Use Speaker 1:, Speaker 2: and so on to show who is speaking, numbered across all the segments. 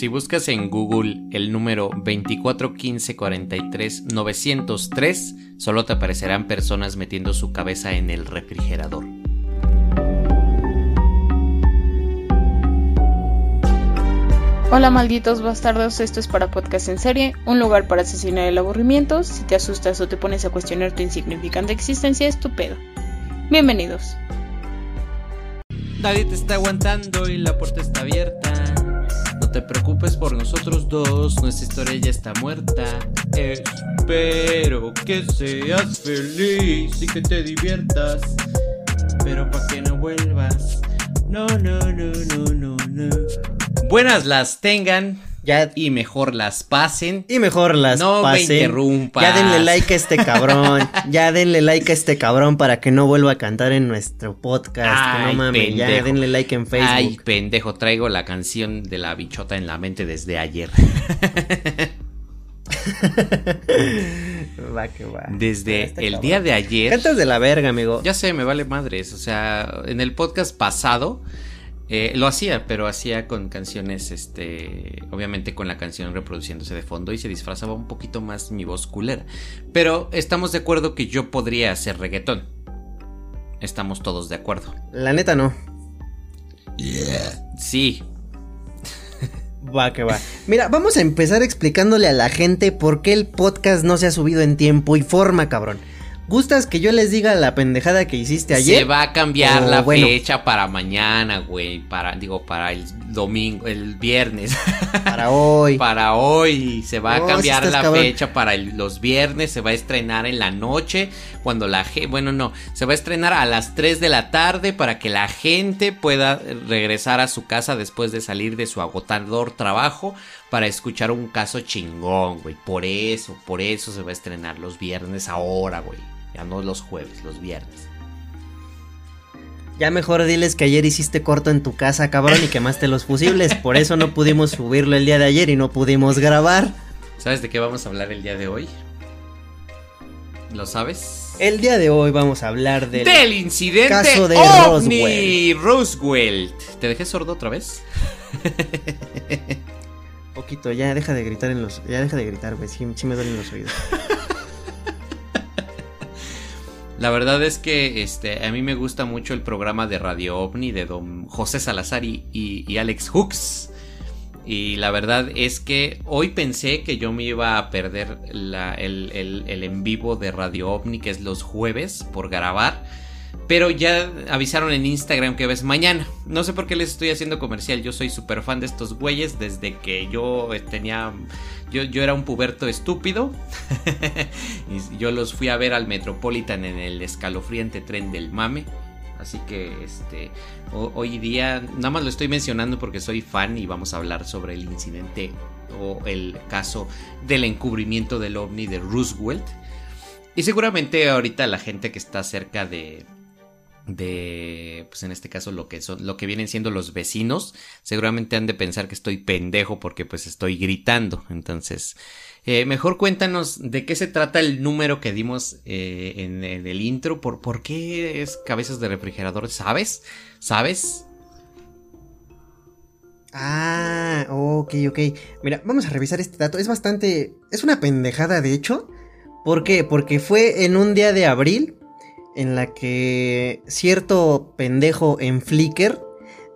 Speaker 1: Si buscas en Google el número 241543 solo te aparecerán personas metiendo su cabeza en el refrigerador.
Speaker 2: Hola malditos bastardos, esto es para Podcast en Serie, un lugar para asesinar el aburrimiento. Si te asustas o te pones a cuestionar tu insignificante existencia, es tu pedo. Bienvenidos.
Speaker 1: Nadie te está aguantando y la puerta está abierta. Te preocupes por nosotros dos, nuestra historia ya está muerta. Espero que seas feliz y que te diviertas. Pero pa' que no vuelvas. No, no, no, no, no, no. Buenas las tengan.
Speaker 3: Ya,
Speaker 1: y mejor las pasen.
Speaker 3: Y mejor las
Speaker 1: no
Speaker 3: pasen.
Speaker 1: me interrumpas.
Speaker 3: Ya denle like a este cabrón. ya denle like a este cabrón para que no vuelva a cantar en nuestro podcast.
Speaker 1: Ay,
Speaker 3: que no mames.
Speaker 1: pendejo.
Speaker 3: Ya denle like en Facebook.
Speaker 1: Ay, pendejo, traigo la canción de la bichota en la mente desde ayer.
Speaker 3: va que va.
Speaker 1: Desde
Speaker 3: Está
Speaker 1: el
Speaker 3: cabrón.
Speaker 1: día de ayer.
Speaker 3: Cantas de la verga, amigo.
Speaker 1: Ya sé, me vale madres. O sea, en el podcast pasado eh, lo hacía, pero hacía con canciones, este, obviamente con la canción reproduciéndose de fondo y se disfrazaba un poquito más mi voz culera. Pero estamos de acuerdo que yo podría hacer reggaetón. Estamos todos de acuerdo.
Speaker 3: La neta no.
Speaker 1: Sí,
Speaker 3: Va que va. Mira, vamos a empezar explicándole a la gente por qué el podcast no se ha subido en tiempo y forma, cabrón. ¿Gustas que yo les diga la pendejada que hiciste ayer?
Speaker 1: Se va a cambiar
Speaker 3: O,
Speaker 1: la
Speaker 3: bueno.
Speaker 1: fecha para mañana, güey. Para, digo, para el domingo, el viernes.
Speaker 3: Para hoy.
Speaker 1: para hoy. Se va
Speaker 3: No,
Speaker 1: a
Speaker 3: sí
Speaker 1: cambiar la
Speaker 3: cabrón.
Speaker 1: fecha para el- los viernes. Se va a estrenar en la noche. Cuando la gente. Bueno, no. Se va a estrenar a las 3 de la tarde para que la gente pueda regresar a su casa después de salir de su agotador trabajo. Para escuchar un caso chingón, güey. Por eso, por eso se va a estrenar los viernes ahora, güey. Ya no los jueves, los viernes.
Speaker 3: Ya mejor diles que ayer hiciste corto en tu casa, cabrón, y quemaste los fusibles. Por eso no pudimos subirlo el día de ayer y no pudimos grabar.
Speaker 1: ¿Sabes de qué vamos a hablar el día de hoy? ¿Lo sabes?
Speaker 3: El día de hoy vamos a hablar del...
Speaker 1: Del incidente
Speaker 3: caso de
Speaker 1: OVNI Roosevelt. ¿Te dejé sordo otra vez?
Speaker 3: Poquito, ya deja de gritar en los... Ya deja de gritar, güey, sí, sí me duelen los oídos.
Speaker 1: La verdad es que este, a mí me gusta mucho el programa de Radio OVNI de don José Salazar y, y- Alex Hooks. Y la verdad es que hoy pensé que yo me iba a perder la- el, el- el en vivo de Radio OVNI, que es los jueves, por grabar. Pero ya avisaron en Instagram que ves mañana. No sé por qué les estoy haciendo comercial. Yo soy súper fan de estos güeyes desde que yo tenía. Yo, yo era un puberto estúpido. y yo los fui a ver al Metropolitan en el escalofriante tren del mame. Así que este ho- hoy día nada más lo estoy mencionando porque soy fan y vamos a hablar sobre el incidente o el caso del encubrimiento del ovni de Roosevelt. Y seguramente ahorita la gente que está cerca de de pues en este caso lo que son lo que vienen siendo los vecinos seguramente han de pensar que estoy pendejo porque pues estoy gritando entonces eh, mejor cuéntanos de qué se trata el número que dimos eh, en, el intro por por qué es cabezas de refrigerador sabes sabes
Speaker 3: Ah, ok, ok. Mira, vamos a revisar este dato. Es bastante... Es una pendejada, de hecho. ¿Por qué? Porque fue en un día de abril en la que cierto pendejo en Flickr,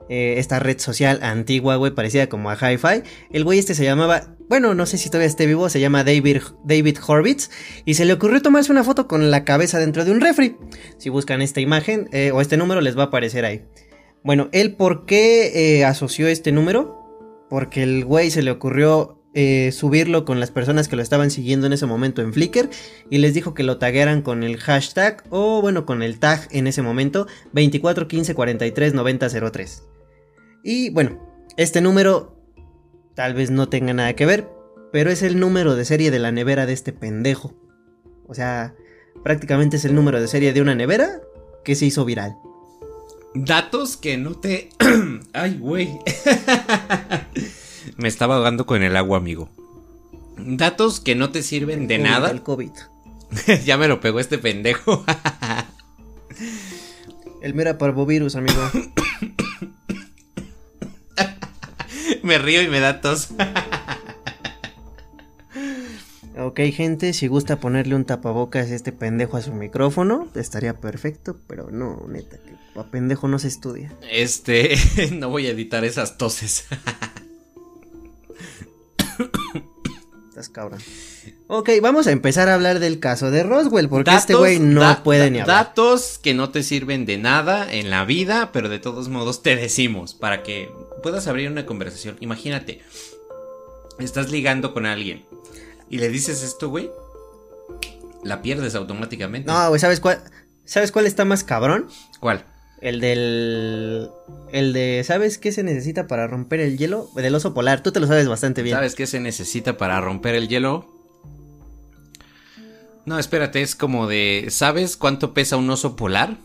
Speaker 3: eh, esta red social antigua, güey, parecida como a Hi-Fi, el güey este se llamaba... Bueno, no sé si todavía esté vivo, se llama David, David Horvitz. Y se le ocurrió tomarse una foto con la cabeza dentro de un refri. Si buscan esta imagen eh, o este número les va a aparecer ahí. Bueno, él por qué eh, asoció este número? Porque el güey se le ocurrió eh, subirlo con las personas que lo estaban siguiendo en ese momento en Flickr y les dijo que lo taguearan con el hashtag o bueno con el tag en ese momento 2415439003. Y bueno, este número tal vez no tenga nada que ver, pero es el número de serie de la nevera de este pendejo. O sea, prácticamente es el número de serie de una nevera que se hizo viral.
Speaker 1: datos que no te ay güey me estaba ahogando con el agua amigo datos que no te sirven de
Speaker 3: COVID,
Speaker 1: nada
Speaker 3: El COVID.
Speaker 1: ya me lo pegó este pendejo
Speaker 3: El mera parvovirus, amigo.
Speaker 1: me río y me da tos.
Speaker 3: Ok, gente, si gusta ponerle un tapabocas a este pendejo a su micrófono, estaría perfecto, pero no, neta, que a pendejo no se estudia.
Speaker 1: Este, no voy a editar esas toses.
Speaker 3: Estás cabrón. Ok, vamos a empezar a hablar del caso de Roswell, porque este güey no puede ni hablar.
Speaker 1: Datos que no te sirven de nada en la vida, pero de todos modos te decimos para que puedas abrir una conversación. Imagínate, estás ligando con alguien y le dices esto, güey, la pierdes automáticamente.
Speaker 3: No, güey, ¿sabes cuál? ¿Sabes cuál está más cabrón?
Speaker 1: ¿Cuál?
Speaker 3: El del. El de. ¿Sabes qué se necesita para romper el hielo? Del oso polar. Tú te lo sabes bastante bien.
Speaker 1: ¿Sabes qué se necesita para romper el hielo? No, espérate, es como de. ¿Sabes cuánto pesa un oso polar?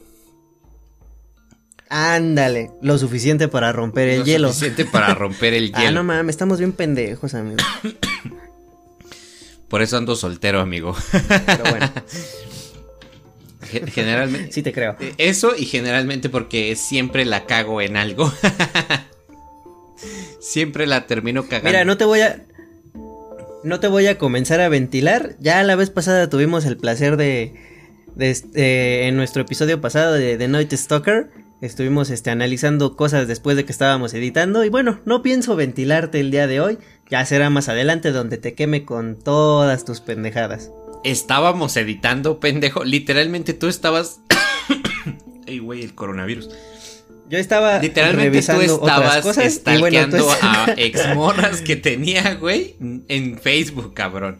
Speaker 3: Ándale, lo suficiente para romper el hielo.
Speaker 1: Lo suficiente para romper el hielo.
Speaker 3: ah, no mames, estamos bien pendejos, amigo.
Speaker 1: Por eso ando soltero, amigo. Pero bueno. Generalmente.
Speaker 3: Sí, te creo.
Speaker 1: Eso y generalmente porque siempre la cago en algo. siempre la termino cagando.
Speaker 3: Mira, no te voy a. No te voy a comenzar a ventilar. Ya la vez pasada tuvimos el placer de. de este, en nuestro episodio pasado de The Night Stalker. Estuvimos este, analizando cosas después de que estábamos editando. Y bueno, no pienso ventilarte el día de hoy. Ya será más adelante donde te queme con todas tus pendejadas.
Speaker 1: Estábamos editando, pendejo. Literalmente tú estabas. Ey, güey, el coronavirus.
Speaker 3: Yo estaba
Speaker 1: Literalmente tú estabas cosas, a exmorras que tenía, güey, en Facebook, cabrón.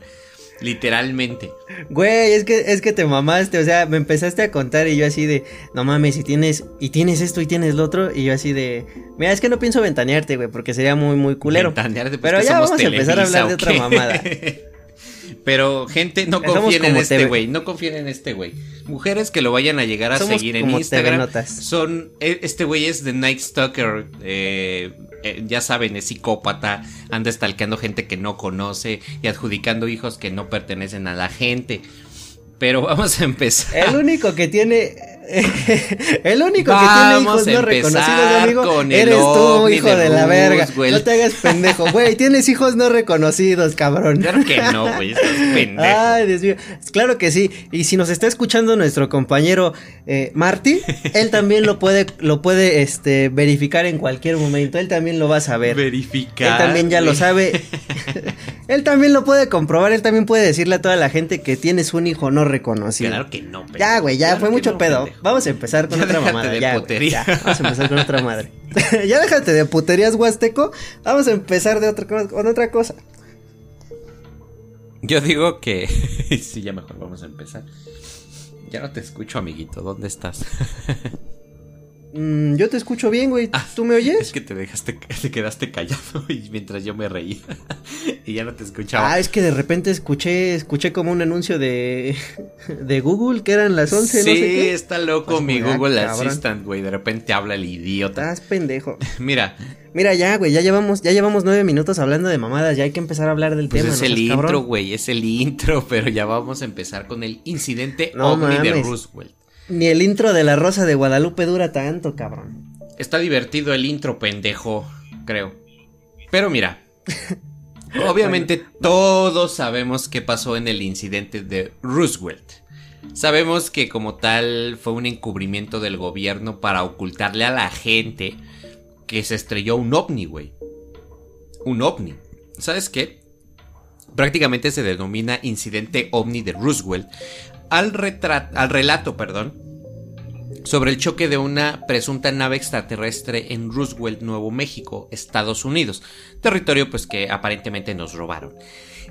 Speaker 1: Literalmente.
Speaker 3: Güey, es que, es que te mamaste, o sea, me empezaste a contar y yo así de, no mames, y tienes, y tienes esto y tienes lo otro, y yo así de, mira, es que no pienso ventanearte, güey, porque sería muy, muy culero. Ventanearte, pues Pero ya vamos a empezar a hablar de otra mamada.
Speaker 1: Pero, gente, no confíen en este güey. No confíen en este güey. Mujeres que lo vayan a llegar a seguir en Instagram. Son. E, este güey es de Night Stalker. Eh, eh, ya saben, es psicópata. Anda stalkeando gente que no conoce y adjudicando hijos que no pertenecen a la gente. Pero vamos a empezar.
Speaker 3: El único que tiene el único que tiene hijos no reconocidos, amigo, eres tú, hijo de, la verga. No te hagas pendejo, güey. Tienes hijos no reconocidos, cabrón.
Speaker 1: Claro que no, güey. Estás pendejo.
Speaker 3: Ay, Dios mío. Claro que sí. Y si nos está escuchando nuestro compañero eh, Marty, él también lo puede, lo puede este, verificar en cualquier momento. Él también lo va a saber.
Speaker 1: Verificar.
Speaker 3: Él también ya lo sabe. él también lo puede comprobar. Él también puede decirle a toda la gente que tienes un hijo no reconocido.
Speaker 1: Claro que no,
Speaker 3: Ya, güey, ya fue mucho pedo. Vamos a empezar con otra mamada. ya, ya, vamos a empezar con otra madre. ya déjate de puterías, Huasteco. Vamos a empezar de otra, con otra cosa.
Speaker 1: Yo digo que. sí, ya mejor vamos a empezar. Ya no te escucho, amiguito. ¿Dónde estás?
Speaker 3: Mm, yo te escucho bien, güey. Ah, ¿Tú me oyes?
Speaker 1: Es que te dejaste, te quedaste callado y mientras yo me reía y ya no te escuchaba.
Speaker 3: Ah, es que de repente escuché, escuché como un anuncio de, de Google que eran las 11,
Speaker 1: sí,
Speaker 3: no sé qué.
Speaker 1: está loco pues, mi Google Assistant, güey. De repente habla el idiota.
Speaker 3: Estás pendejo.
Speaker 1: Mira.
Speaker 3: Mira ya, güey, ya llevamos, ya llevamos nueve minutos hablando de mamadas, ya hay que empezar a hablar del
Speaker 1: pues
Speaker 3: tema.
Speaker 1: Es el intro, güey, es el intro, pero ya vamos a empezar con el incidente ovni de Roosevelt.
Speaker 3: Ni el intro de la Rosa de Guadalupe dura tanto, cabrón.
Speaker 1: Está divertido el intro, pendejo, creo. Pero mira, obviamente todos sabemos qué pasó en el incidente de Roosevelt. Sabemos que como tal fue un encubrimiento del gobierno para ocultarle a la gente que se estrelló un ovni, güey. Un ovni. ¿Sabes qué? Prácticamente se denomina incidente ovni de Roosevelt al, al relato perdón, sobre el choque de una presunta nave extraterrestre en Roosevelt, Nuevo México, Estados Unidos, territorio pues que aparentemente nos robaron.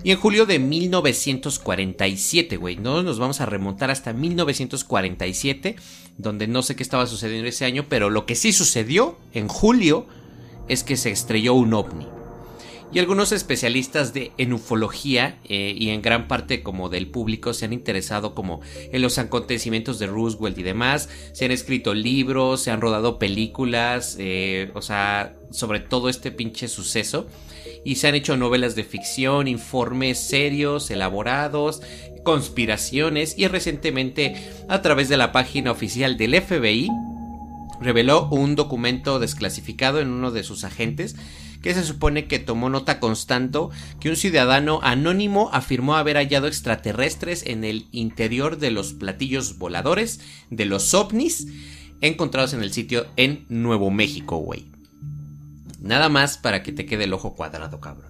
Speaker 1: Y en julio de 1947, güey, no nos vamos a remontar hasta 1947, donde no sé qué estaba sucediendo ese año, pero lo que sí sucedió en julio es que se estrelló un ovni y algunos especialistas de en ufología eh, y en gran parte como del público se han interesado como en los acontecimientos de Roosevelt y demás, se han escrito libros, se han rodado películas, eh, o sea, sobre todo este pinche suceso. Y se han hecho novelas de ficción, informes serios, elaborados, conspiraciones. Y recientemente a través de la página oficial del FBI reveló un documento desclasificado en uno de sus agentes que se supone que tomó nota constante que un ciudadano anónimo afirmó haber hallado extraterrestres en el interior de los platillos voladores de los ovnis encontrados en el sitio en Nuevo México, güey. Nada más para que te quede el ojo cuadrado, cabrón.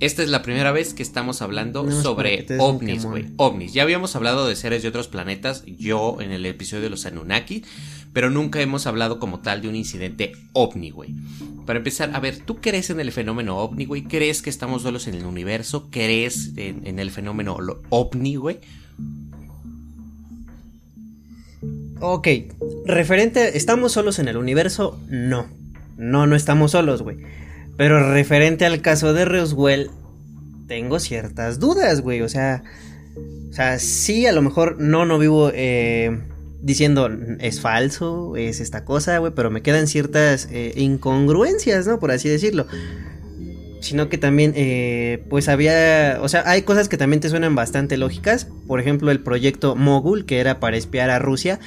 Speaker 1: Esta es la primera vez que estamos hablando sobre ovnis, güey. Ovnis. Ya habíamos hablado de seres de otros planetas, yo en el episodio de los Anunnaki, pero nunca hemos hablado como tal de un incidente ovni, güey. Para empezar, a ver, ¿tú crees en el fenómeno ovni, güey? ¿Crees que estamos solos en el universo? ¿Crees en, el fenómeno ovni, güey?
Speaker 3: Ok, referente, ¿estamos solos en el universo? No. No, no estamos solos, güey. Pero referente al caso de Roswell, tengo ciertas dudas, güey. O sea, o sea, sí, a lo mejor no, no vivo eh, diciendo es falso, es esta cosa, güey, pero me quedan ciertas eh, incongruencias, ¿no? Por así decirlo. Sino que también, eh, pues había, o sea, hay cosas que también te suenan bastante lógicas. Por ejemplo, el proyecto Mogul, que era para espiar a Rusia.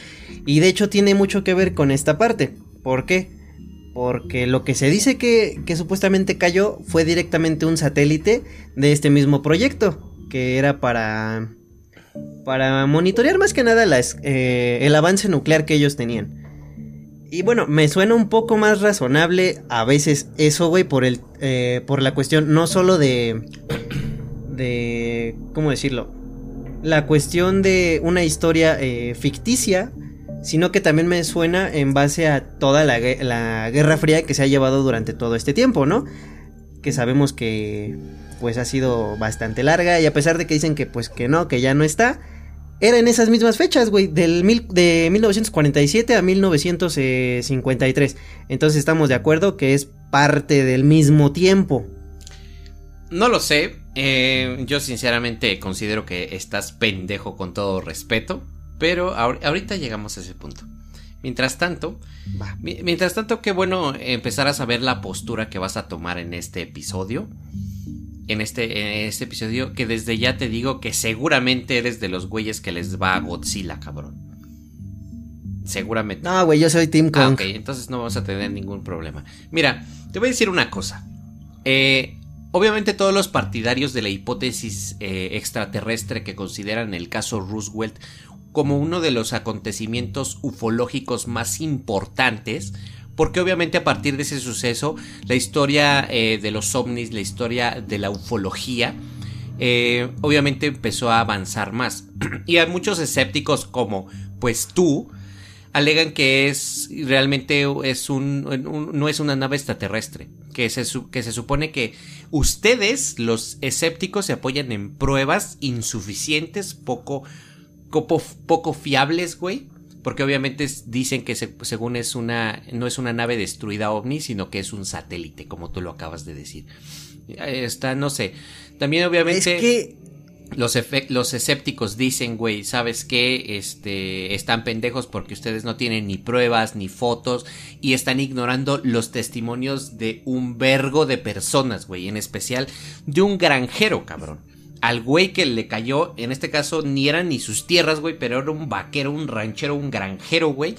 Speaker 3: Y de hecho tiene mucho que ver con esta parte. ¿Por qué? Porque lo que se dice que, supuestamente cayó fue directamente un satélite de este mismo proyecto, que era para, para monitorear más que nada eh, el avance nuclear que ellos tenían. Y bueno, me suena un poco más razonable a veces eso, güey, por, el, eh, por la cuestión no solo de... de... ¿Cómo decirlo? La cuestión de una historia eh, ficticia sino que también me suena en base a toda la, Guerra Fría que se ha llevado durante todo este tiempo, ¿no? Que sabemos que pues ha sido bastante larga y a pesar de que dicen que pues que no, que ya no está, era en esas mismas fechas, güey, de 1947 a 1953. Entonces estamos de acuerdo que es parte del mismo tiempo.
Speaker 1: No lo sé, eh, yo sinceramente considero que estás pendejo con todo respeto. Pero ahorita llegamos a ese punto. Mientras tanto, mientras tanto, qué bueno empezar a saber la postura que vas a tomar en este episodio. En este, en este episodio, que desde ya te digo que seguramente eres de los güeyes que les va a Godzilla, cabrón. Seguramente.
Speaker 3: No, güey, yo soy Team
Speaker 1: Kong. Ah, ok, entonces no vamos a tener ningún problema. Mira, te voy a decir una cosa. Eh, obviamente todos los partidarios de la hipótesis eh, extraterrestre que consideran el caso Roosevelt como uno de los acontecimientos ufológicos más importantes, porque obviamente a partir de ese suceso, la historia eh, de los ovnis, la historia de la ufología, eh, obviamente empezó a avanzar más. y hay muchos escépticos como, pues tú, alegan que es realmente es un, no es una nave extraterrestre, que que se supone que ustedes, los escépticos, se apoyan en pruebas insuficientes, poco poco, fiables, güey. Porque obviamente dicen que según es una, no es una nave destruida ovni, sino que es un satélite, como tú lo acabas de decir. Está, no sé. También obviamente...
Speaker 3: Es que...
Speaker 1: Los, los, escépticos dicen, güey, ¿sabes qué? Este, están pendejos porque ustedes no tienen ni pruebas ni fotos y están ignorando los testimonios de un vergo de personas, güey, en especial de un granjero, cabrón al güey que le cayó, en este caso ni eran ni sus tierras, güey, pero era un vaquero, un ranchero, un granjero, güey,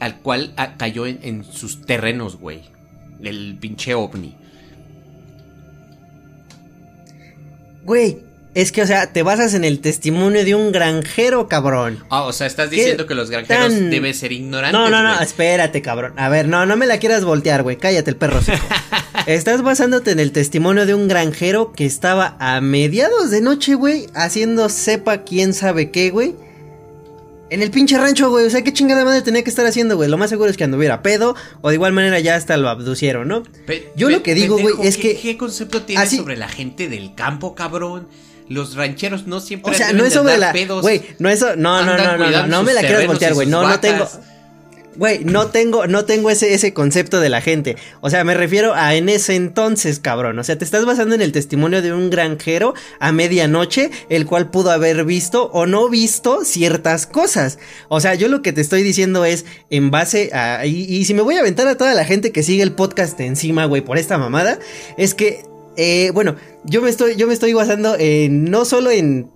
Speaker 1: al cual ah, cayó en, sus terrenos, güey. El pinche ovni.
Speaker 3: Güey, es que, o sea, te basas en el testimonio de un granjero, cabrón.
Speaker 1: Ah, o sea, estás diciendo que los granjeros deben ser ignorantes.
Speaker 3: No, no, no, espérate, cabrón. A ver, no, no me la quieras voltear, güey. Cállate el perro. Estás basándote en el testimonio de un granjero que estaba a mediados de noche, güey, haciendo sepa quién sabe qué, güey. En el pinche rancho, güey. O sea, qué chingada madre tenía que estar haciendo, güey. Lo más seguro es que anduviera pedo. O de igual manera ya hasta lo abducieron, ¿no? Yo lo que digo, güey, es que.
Speaker 1: ¿Qué concepto tienes sobre la gente del campo, cabrón? Los rancheros no siempre.
Speaker 3: O sea, no es sobre la. Güey, no es. No, no, no, no, no, no, no me la quieras voltear, güey. No, no tengo. Güey, no tengo, no tengo ese, ese concepto de la gente. O sea, me refiero a en ese entonces, cabrón. O sea, te estás basando en el testimonio de un granjero a medianoche, el cual pudo haber visto o no visto ciertas cosas. O sea, yo lo que te estoy diciendo es en base a. Y, y si me voy a aventar a toda la gente que sigue el podcast encima, güey, por esta mamada, es que. Eh, bueno, yo me estoy, yo me estoy basando en, no solo en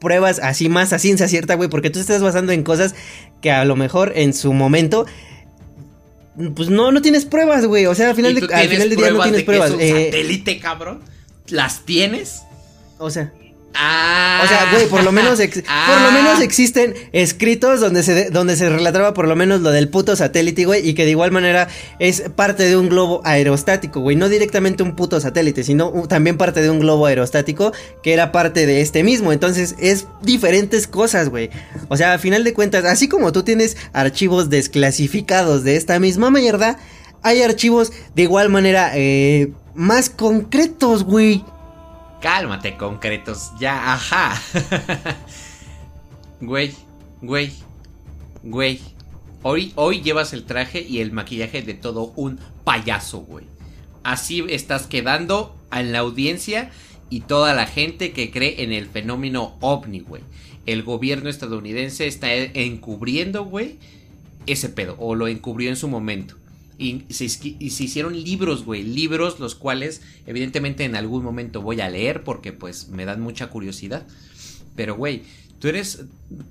Speaker 3: pruebas así más a ciencia cierta, güey, porque tú estás basando en cosas que a lo mejor en su momento pues no, no tienes pruebas, güey. O sea, al final, de, al final del día no tienes pruebas.
Speaker 1: es un
Speaker 3: eh,
Speaker 1: satélite, cabrón? ¿Las tienes?
Speaker 3: O sea.
Speaker 1: Ah.
Speaker 3: O sea, güey, por lo menos ex-
Speaker 1: Ah.
Speaker 3: por lo menos existen escritos donde se donde se relataba por lo menos lo del puto satélite, güey, y que de igual manera es parte de un globo aerostático, güey, no directamente un puto satélite, sino también parte de un globo aerostático que era parte de este mismo. Entonces, es diferentes cosas, güey. O sea, a final de cuentas, así como tú tienes archivos desclasificados de esta misma mierda, hay archivos de igual manera eh, más concretos, güey.
Speaker 1: Cálmate, concretos. Ya, ajá. güey, güey, güey. Hoy, hoy llevas el traje y el maquillaje de todo un payaso, güey. Así estás quedando en la audiencia y toda la gente que cree en el fenómeno ovni, güey. El gobierno estadounidense está encubriendo, güey, ese pedo. O lo encubrió en su momento. Y se, isqui- y se hicieron libros, güey. Libros los cuales evidentemente en algún momento voy a leer porque pues me dan mucha curiosidad. Pero, güey, tú eres,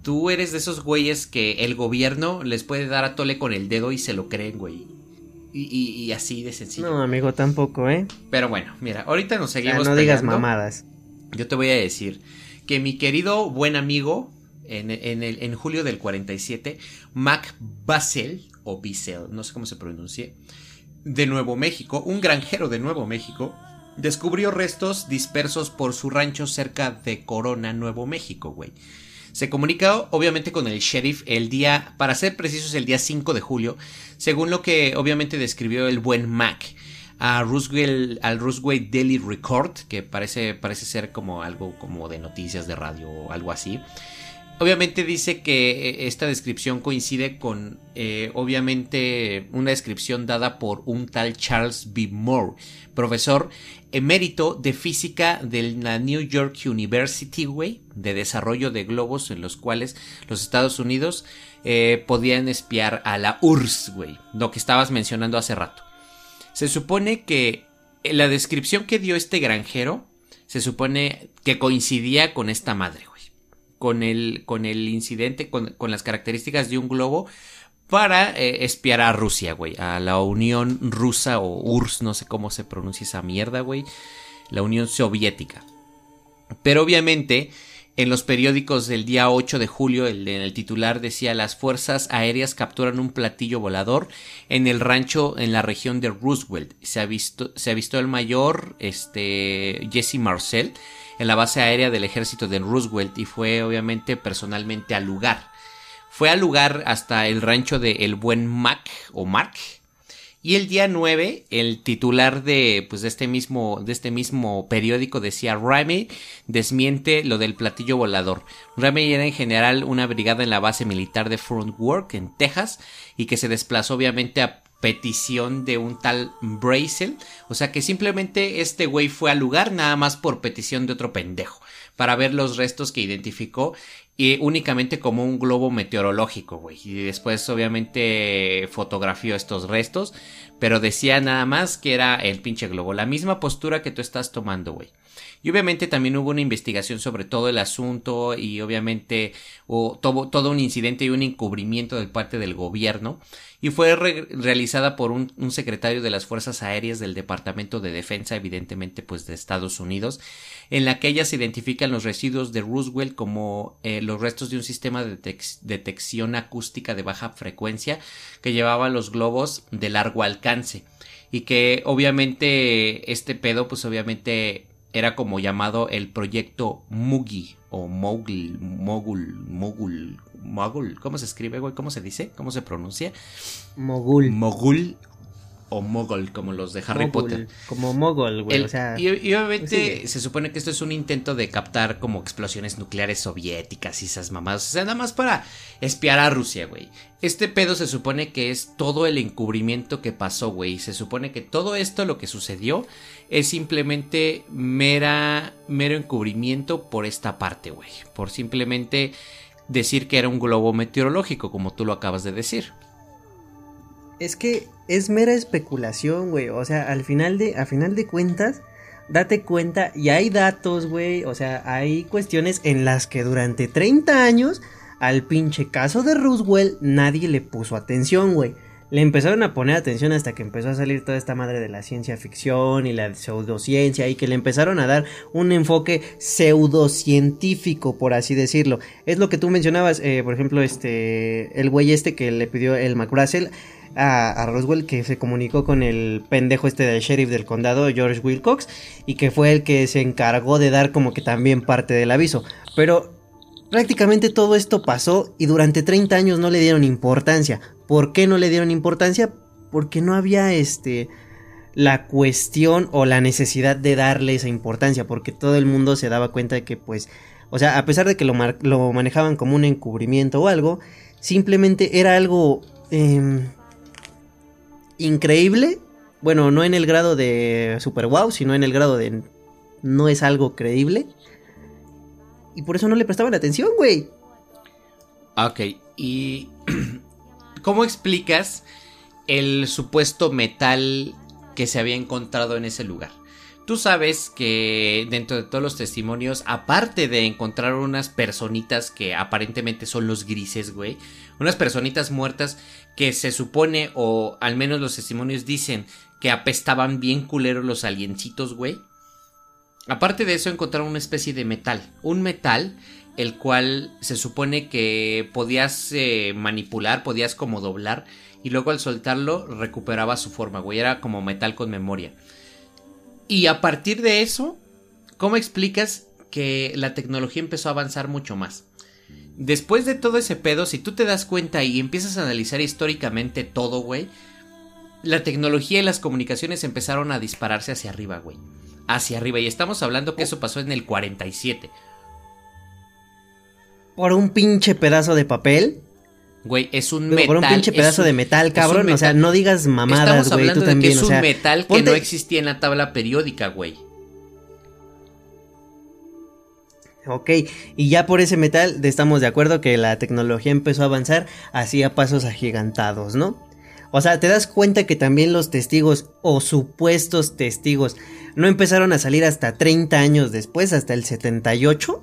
Speaker 1: tú eres de esos güeyes que el gobierno les puede dar a tole con el dedo y se lo creen, güey. Y, y- y así de sencillo.
Speaker 3: No, amigo, tampoco, ¿eh?
Speaker 1: Pero bueno, mira, ahorita nos seguimos
Speaker 3: no digas mamadas.
Speaker 1: Yo te voy a decir que mi querido buen amigo en, en el, en julio del 47, Mac Basel, o Bissell, no sé cómo se pronuncie, de Nuevo México, un granjero de Nuevo México, descubrió restos dispersos por su rancho cerca de Corona, Nuevo México, güey. Se comunicó obviamente con el sheriff el día, para ser precisos, el día 5 de julio, según lo que obviamente describió el buen Mac a al Roosevelt Daily Record, que parece, parece ser como algo como de noticias de radio o algo así. Obviamente dice que eh, esta descripción coincide con, eh, obviamente, una descripción dada por un tal Charles B. Moore, profesor emérito de física de la New York University, güey, de desarrollo de globos en los cuales los Estados Unidos eh, podían espiar a la URSS, güey, lo que estabas mencionando hace rato. Se supone que la descripción que dio este granjero se supone que coincidía con esta madre. Con el, con el incidente, con, con las características de un globo para eh, espiar a Rusia, güey. A la Unión Rusa o URSS, no sé cómo se pronuncia esa mierda, güey. La Unión Soviética. Pero obviamente en los periódicos del día 8 de julio, el, titular decía las fuerzas aéreas capturan un platillo volador en el rancho en la región de Roosevelt. Se ha visto, se ha visto el mayor este, Jesse Marcel en la base aérea del ejército de Roosevelt y fue obviamente personalmente al lugar. Fue al lugar hasta el rancho de El Buen Mac o Mark. Y el día 9, el titular de, pues, de, este mismo, de este mismo periódico decía, Ramey desmiente lo del platillo volador. Ramey era en general una brigada en la base militar de Front Work en Texas y que se desplazó obviamente a petición de un tal Brazel. O sea que simplemente este güey fue al lugar nada más por petición de otro pendejo para ver los restos que identificó y únicamente como un globo meteorológico, güey. Y después obviamente fotografió estos restos, pero decía nada más que era el pinche globo, la misma postura que tú estás tomando, güey. Y obviamente también hubo una investigación sobre todo el asunto y obviamente hubo todo, un incidente y un encubrimiento de parte del gobierno. Y fue re realizada por un, un, secretario de las Fuerzas Aéreas del Departamento de Defensa, evidentemente pues de Estados Unidos, en la que ellas identifican los residuos de Roosevelt como eh, los restos de un sistema de detección acústica de baja frecuencia que llevaba los globos de largo alcance. Y que obviamente este pedo pues obviamente era como llamado el proyecto Mugi o Mogul, Mogul, Mogul, Mogul, ¿cómo se escribe, güey? ¿Cómo se dice? ¿Cómo se pronuncia?
Speaker 3: Mogul.
Speaker 1: Mogul o Mogol, como los de Harry
Speaker 3: Mogul,
Speaker 1: Potter.
Speaker 3: Como Mogol, güey, o sea...
Speaker 1: Y, y obviamente sí. se supone que esto es un intento de captar como explosiones nucleares soviéticas y esas mamadas. O sea, nada más para espiar a Rusia, güey. Este pedo se supone que es todo el encubrimiento que pasó, güey. Se supone que todo esto, lo que sucedió, es simplemente mera, mero encubrimiento por esta parte, güey. Por simplemente decir que era un globo meteorológico, como tú lo acabas de decir.
Speaker 3: Es que es mera especulación, güey. O sea, al final de, final de cuentas, date cuenta, y hay datos, güey. O sea, hay cuestiones en las que durante 30 años al pinche caso de Roosevelt nadie le puso atención, güey. le empezaron a poner atención hasta que empezó a salir toda esta madre de la ciencia ficción y la pseudociencia y que le empezaron a dar un enfoque pseudocientífico, por así decirlo. Es lo que tú mencionabas, eh, por ejemplo, este, el güey este que le pidió el McRussell a, Roswell que se comunicó con el pendejo este del sheriff del condado, George Wilcox, y que fue el que se encargó de dar como que también parte del aviso. Pero prácticamente todo esto pasó y durante 30 años no le dieron importancia. ¿Por qué no le dieron importancia? Porque no había este la cuestión o la necesidad de darle esa importancia, porque todo el mundo se daba cuenta de que pues, o sea, a pesar de que lo, lo manejaban como un encubrimiento o algo, simplemente era algo eh, increíble. Bueno, no en el grado de super wow, sino en el grado de no es algo creíble. Y por eso no le prestaban atención, güey.
Speaker 1: Ok, y ¿cómo explicas el supuesto metal que se había encontrado en ese lugar? Tú sabes que dentro de todos los testimonios, aparte de encontrar unas personitas que aparentemente son los grises, güey, unas personitas muertas que se supone, o al menos los testimonios dicen, que apestaban bien culeros los aliencitos, güey. Aparte de eso, encontraron una especie de metal. Un metal el cual se supone que podías eh, manipular, podías como doblar y luego al soltarlo recuperaba su forma, güey. Era como metal con memoria. Y a partir de eso, ¿cómo explicas que la tecnología empezó a avanzar mucho más? Después de todo ese pedo, si tú te das cuenta y empiezas a analizar históricamente todo, güey, la tecnología y las comunicaciones empezaron a dispararse hacia arriba, güey. Hacia arriba. Y estamos hablando que eso pasó en el 47.
Speaker 3: ¿Por un pinche pedazo de papel?
Speaker 1: Güey, es un metal.
Speaker 3: Por un pinche pedazo de metal, cabrón. O sea, no digas mamadas, güey. Tú también.
Speaker 1: es un metal que no existía en la tabla periódica, güey.
Speaker 3: Ok, y ya por ese metal estamos de acuerdo que la tecnología empezó a avanzar así a pasos agigantados, ¿no? O sea, te das cuenta que también los testigos o supuestos testigos no empezaron a salir hasta 30 años después, hasta el 78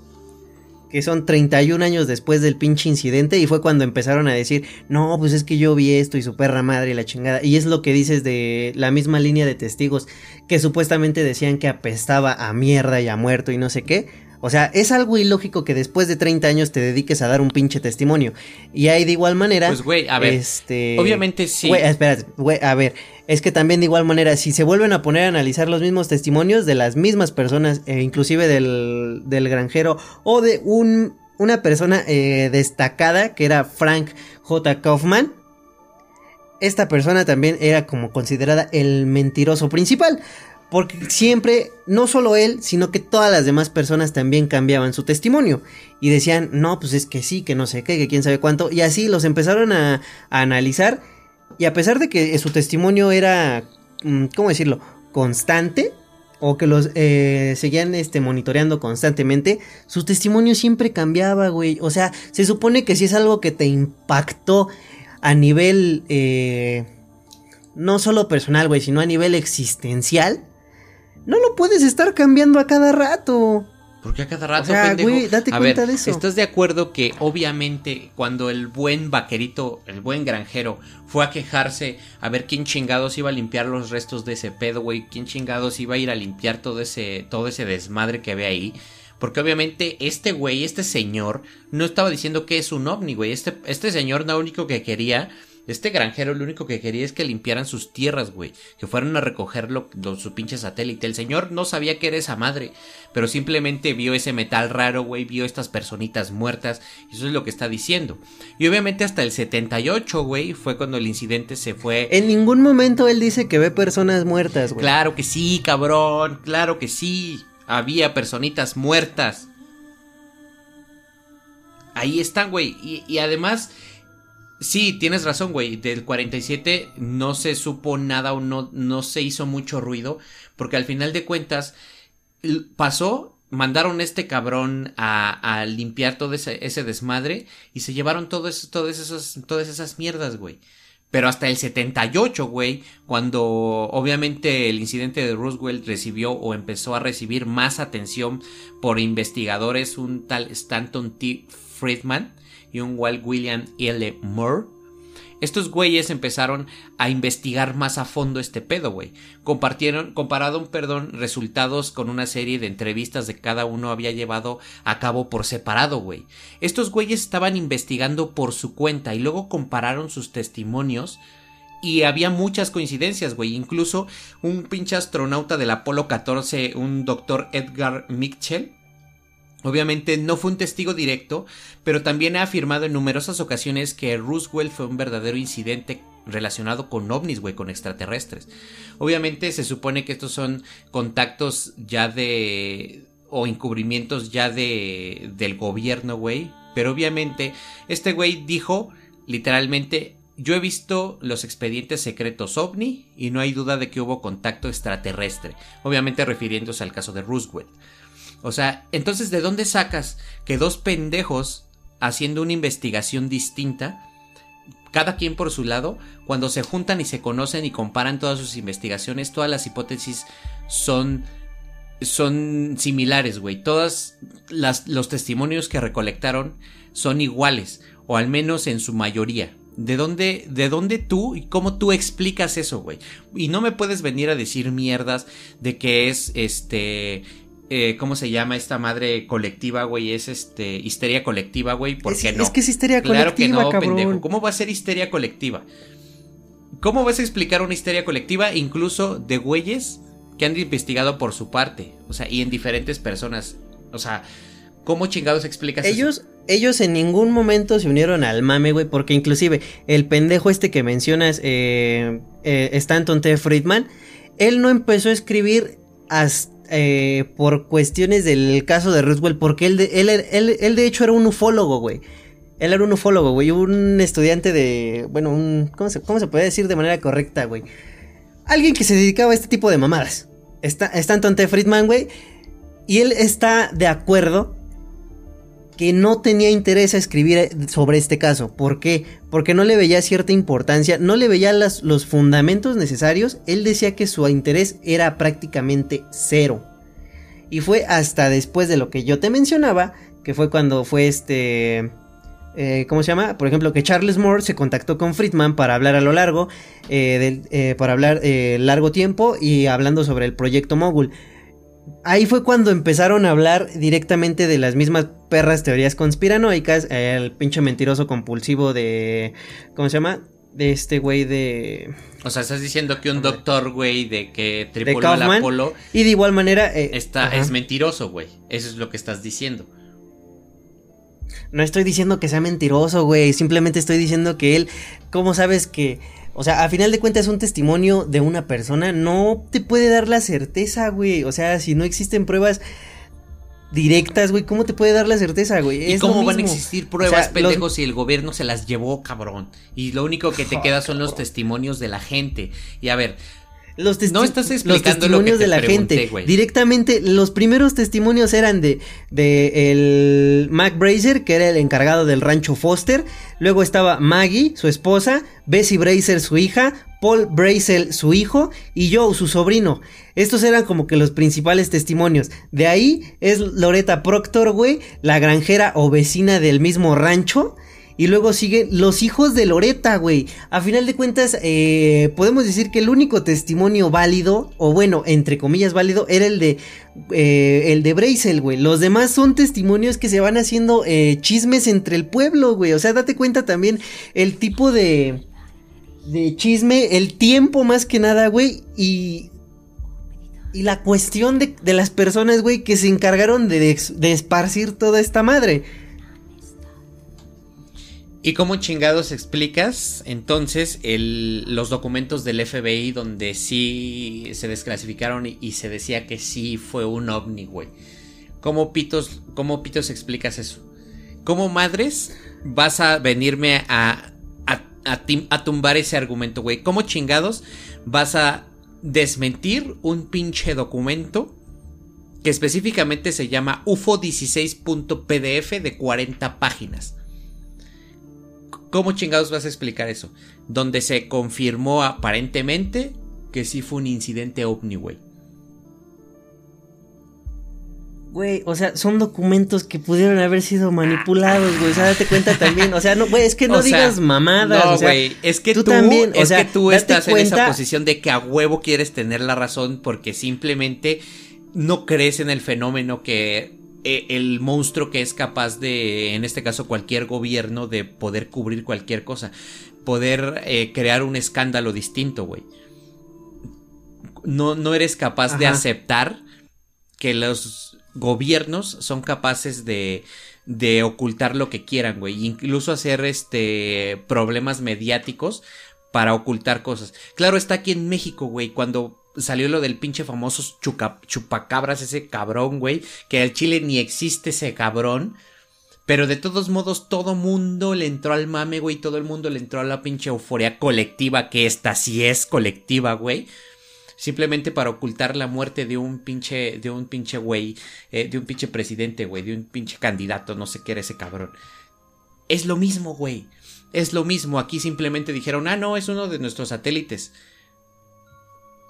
Speaker 3: que son 31 años después del pinche incidente y fue cuando empezaron a decir, no, pues es que yo vi esto y su perra madre y la chingada. Y es lo que dices de la misma línea de testigos que supuestamente decían que apestaba a mierda y a muerto y no sé qué. O sea, es algo ilógico que después de 30 años te dediques a dar un pinche testimonio. Y ahí de igual manera.
Speaker 1: Pues, güey, a ver.
Speaker 3: Este.
Speaker 1: Obviamente sí.
Speaker 3: Güey, espérate, güey, a ver. Es que también de igual manera, si se vuelven a poner a analizar los mismos testimonios de las mismas personas, e inclusive del, del granjero o de un, una persona eh, destacada que era Frank J. Kaufman. Esta persona también era como considerada el mentiroso principal. Porque siempre, no solo él, sino que todas las demás personas también cambiaban su testimonio. Y decían, no, pues es que sí, que no sé qué, que quién sabe cuánto. Y así los empezaron a, analizar. Y a pesar de que su testimonio era, mm, ¿cómo decirlo? Constante. O que los eh, seguían este, monitoreando constantemente. Su testimonio siempre cambiaba, güey. O sea, se supone que si es algo que te impactó a nivel... Eh, no solo personal, güey, sino a nivel existencial no lo puedes estar cambiando a cada rato.
Speaker 1: Porque a cada rato, o date cuenta de eso. ¿Estás de acuerdo que obviamente cuando el buen vaquerito, el buen granjero, fue a quejarse a ver quién chingados iba a limpiar los restos de ese pedo, güey? ¿Quién chingados iba a ir a limpiar todo ese, todo ese desmadre que ve ahí? Porque obviamente este güey, este señor, no estaba diciendo que es un ovni, güey. Este, este señor lo único que quería este granjero lo único que quería es que limpiaran sus tierras, güey. Que fueran a recogerlo su pinche satélite. El señor no sabía que era esa madre. Pero simplemente vio ese metal raro, güey. Vio estas personitas muertas. Y eso es lo que está diciendo. Y obviamente hasta el 78, güey, fue cuando el incidente se fue.
Speaker 3: En ningún momento él dice que ve personas muertas, güey.
Speaker 1: Claro que sí, cabrón. Claro que sí. Había personitas muertas. Ahí están, güey. Y, y además Sí, tienes razón, güey. Del 47 no se supo nada o no, no se hizo mucho ruido. Porque al final de cuentas pasó, mandaron a este cabrón a, limpiar todo ese, desmadre y se llevaron todas, esas, todas esas mierdas, güey. Pero hasta el 78, güey, cuando obviamente el incidente de Roosevelt recibió o empezó a recibir más atención por investigadores, un tal Stanton T. Friedman, y un Walt William L. Moore, Estos güeyes empezaron a investigar más a fondo este pedo, güey. Compartieron, comparado, perdón, resultados con una serie de entrevistas de cada uno había llevado a cabo por separado, güey. Estos güeyes estaban investigando por su cuenta y luego compararon sus testimonios y había muchas coincidencias, güey. Incluso un pinche astronauta del Apolo 14, un doctor Edgar Mitchell, Obviamente no fue un testigo directo, pero también ha afirmado en numerosas ocasiones que Roosevelt fue un verdadero incidente relacionado con ovnis, güey, con extraterrestres. Obviamente se supone que estos son contactos ya de... o encubrimientos ya de... del gobierno, güey. Pero obviamente este güey dijo literalmente yo he visto los expedientes secretos ovni y no hay duda de que hubo contacto extraterrestre, obviamente refiriéndose al caso de Roosevelt. O sea, entonces, ¿de dónde sacas que dos pendejos haciendo una investigación distinta, cada quien por su lado, cuando se juntan y se conocen y comparan todas sus investigaciones, todas las hipótesis son son similares, güey. Todos los testimonios que recolectaron son iguales, o al menos en su mayoría. ¿De dónde, ¿De dónde tú y cómo tú explicas eso, güey? Y no me puedes venir a decir mierdas de que es este eh, ¿cómo se llama esta madre colectiva, güey? Es este histeria colectiva, güey. ¿Por qué no?
Speaker 3: Es que es histeria claro colectiva, que no, cabrón. pendejo.
Speaker 1: ¿Cómo va a ser histeria colectiva? ¿Cómo vas a explicar una histeria colectiva incluso de güeyes que han investigado por su parte? O sea, y en diferentes personas. O sea, ¿cómo chingados explicas
Speaker 3: ellos,
Speaker 1: eso?
Speaker 3: Ellos en ningún momento se unieron al mame, güey, porque inclusive el pendejo este que mencionas, eh, eh, Stanton T. Friedman, él no empezó a escribir hasta eh, por cuestiones del caso de Roosevelt, porque él de, él, él, de hecho era un ufólogo, güey. Él era un ufólogo, güey, un estudiante de, bueno, un, ¿cómo se, cómo se puede decir de manera correcta, güey? Alguien que se dedicaba a este tipo de mamadas. Está, está Anton T. Friedman, güey, y él está de acuerdo que no tenía interés a escribir eh, sobre este caso. ¿Por qué? Porque no le veía cierta importancia, no le veía los fundamentos necesarios. Él decía que su interés era prácticamente cero. Y fue hasta después de lo que yo te mencionaba, que fue cuando fue este... Eh, ¿Cómo se llama? Por ejemplo, que Charles Moore se contactó con Friedman para hablar a lo largo, eh, para hablar largo tiempo y hablando sobre el proyecto Mogul ahí fue cuando empezaron a hablar directamente de las mismas perras teorías conspiranoicas. El pinche mentiroso compulsivo de. ¿Cómo se llama? De este güey de.
Speaker 1: O sea, estás diciendo que un doctor, güey, de que tripuló el Apolo.
Speaker 3: Y de igual manera.
Speaker 1: Eh, está, es mentiroso, güey. Eso es lo que estás diciendo.
Speaker 3: No estoy diciendo que sea mentiroso, güey. Simplemente estoy diciendo que él. ¿Cómo sabes que.? O sea, a final de cuentas un testimonio de una persona no te puede dar la certeza, güey. O sea, si no existen pruebas directas, güey, ¿cómo te puede dar la certeza, güey?
Speaker 1: ¿Y cómo van a existir pruebas, pendejos, si el gobierno se las llevó, cabrón? Y lo único que te queda son los testimonios de la gente. Y a ver,
Speaker 3: los no estás explicando testimonios de la gente. Directamente, los primeros testimonios eran de, de el Mac Brazer, que era el encargado del rancho Foster. Luego estaba Maggie, su esposa, Bessie Brazer, su hija, Paul Brazel, su hijo, y Joe, su sobrino. Estos eran como que los principales testimonios. De ahí es Loretta Proctor, güey, la granjera o vecina del mismo rancho. Y luego siguen los hijos de Loreta, güey. A final de cuentas, eh, podemos decir que el único testimonio válido, o bueno, entre comillas válido, era el de eh, el de Brazel, güey. Los demás son testimonios que se van haciendo eh, chismes entre el pueblo, güey. O sea, date cuenta también el tipo de de chisme, el tiempo más que nada, güey, y y la cuestión de, de las personas, güey, que se encargaron de, de esparcir toda esta madre.
Speaker 1: ¿Y cómo chingados explicas entonces los documentos del FBI donde sí se desclasificaron y, se decía que sí fue un ovni, güey? ¿Cómo pitos, ¿Cómo pitos explicas eso? ¿Cómo madres vas a venirme a, a, a tumbar ese argumento, güey? ¿Cómo chingados vas a desmentir un pinche documento que específicamente se llama UFO 16.pdf de 40 páginas? ¿Cómo chingados vas a explicar eso? Donde se confirmó aparentemente que sí fue un incidente ovni, güey.
Speaker 3: Güey, o sea, son documentos que pudieron haber sido manipulados, güey. O sea, date cuenta también. O sea, no, güey, es que no digas mamadas.
Speaker 1: No, güey, es que tú, también, es que tú estás en esa posición de que a huevo quieres tener la razón porque simplemente no crees en el fenómeno que el monstruo que es capaz de, en este caso cualquier gobierno, de poder cubrir cualquier cosa, poder eh, crear un escándalo distinto, güey. No, no eres capaz de aceptar que los gobiernos son capaces de, de ocultar lo que quieran, güey. Incluso hacer este problemas mediáticos para ocultar cosas. Claro, está aquí en México, güey, cuando salió lo del pinche famoso chupacabras, ese cabrón, güey, que al Chile ni existe ese cabrón. Pero de todos modos, todo mundo le entró al mame, güey. Todo el mundo le entró a la pinche euforia colectiva, que esta sí es colectiva, güey. Simplemente para ocultar la muerte de un pinche, de un pinche güey, eh, de un pinche presidente, güey, de un pinche candidato, no sé qué era ese cabrón. Es lo mismo, güey. Es lo mismo. Aquí simplemente dijeron, ah, no, es uno de nuestros satélites.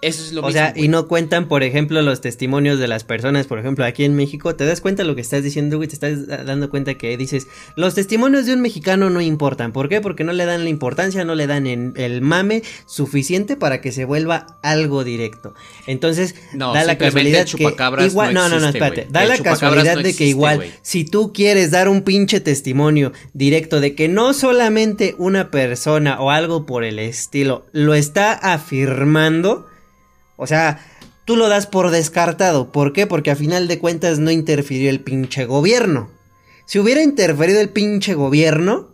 Speaker 1: Eso es lo
Speaker 3: o sea, y no cuentan, por ejemplo, los testimonios de las personas, por ejemplo, aquí en México, te das cuenta de lo que estás diciendo, güey, te estás dando cuenta que dices, los testimonios de un mexicano no importan. ¿Por qué? Porque no le dan la importancia, no le dan el mame suficiente para que se vuelva algo directo. Entonces, da la casualidad que igual, no, no, no, espérate, da la casualidad de que igual, si tú quieres dar un pinche testimonio directo de que no solamente una persona o algo por el estilo lo está afirmando, o sea, tú lo das por descartado. ¿Por qué? Porque a final de cuentas no interfirió el pinche gobierno. Si hubiera interferido el pinche gobierno,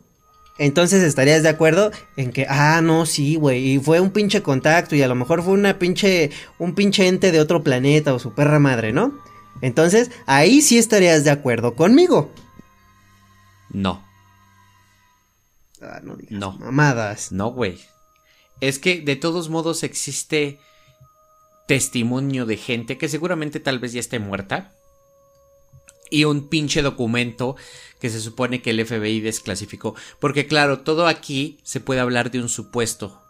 Speaker 3: entonces estarías de acuerdo en que, ah, no, sí, güey, y fue un pinche contacto y a lo mejor fue una pinche, un pinche ente de otro planeta o su perra madre, ¿no? Entonces, ahí sí estarías de acuerdo conmigo.
Speaker 1: No.
Speaker 3: Ah, no digas no. mamadas.
Speaker 1: No, güey. Es que de todos modos existe testimonio de gente que seguramente tal vez ya esté muerta. Y un pinche documento que se supone que el FBI desclasificó. Porque claro, todo aquí se puede hablar de un supuesto.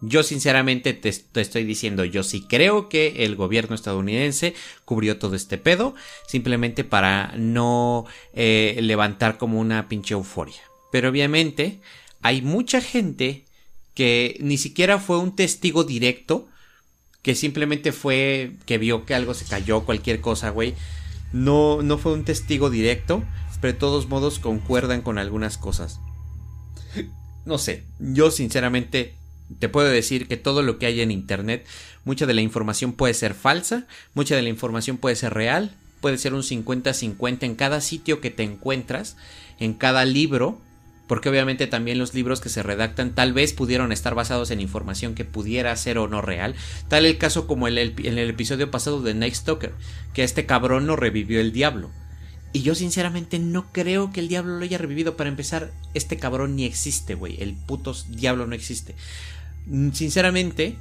Speaker 1: Yo sinceramente te, estoy diciendo, yo sí creo que el gobierno estadounidense cubrió todo este pedo, simplemente para no eh, levantar como una pinche euforia. Pero obviamente hay mucha gente que ni siquiera fue un testigo directo, que simplemente fue que vio que algo se cayó, cualquier cosa, güey. No, no fue un testigo directo, pero de todos modos concuerdan con algunas cosas. No sé, yo sinceramente te puedo decir que todo lo que hay en Internet, mucha de la información puede ser falsa, mucha de la información puede ser real, puede ser un 50-50 en cada sitio que te encuentras, en cada libro, porque obviamente también los libros que se redactan tal vez pudieron estar basados en información que pudiera ser o no real. Tal el caso como en el, episodio pasado de Night Stalker, que este cabrón no revivió el diablo. Y yo sinceramente no creo que el diablo lo haya revivido. Para empezar, este cabrón ni existe, güey. El puto diablo no existe. Mm, sinceramente,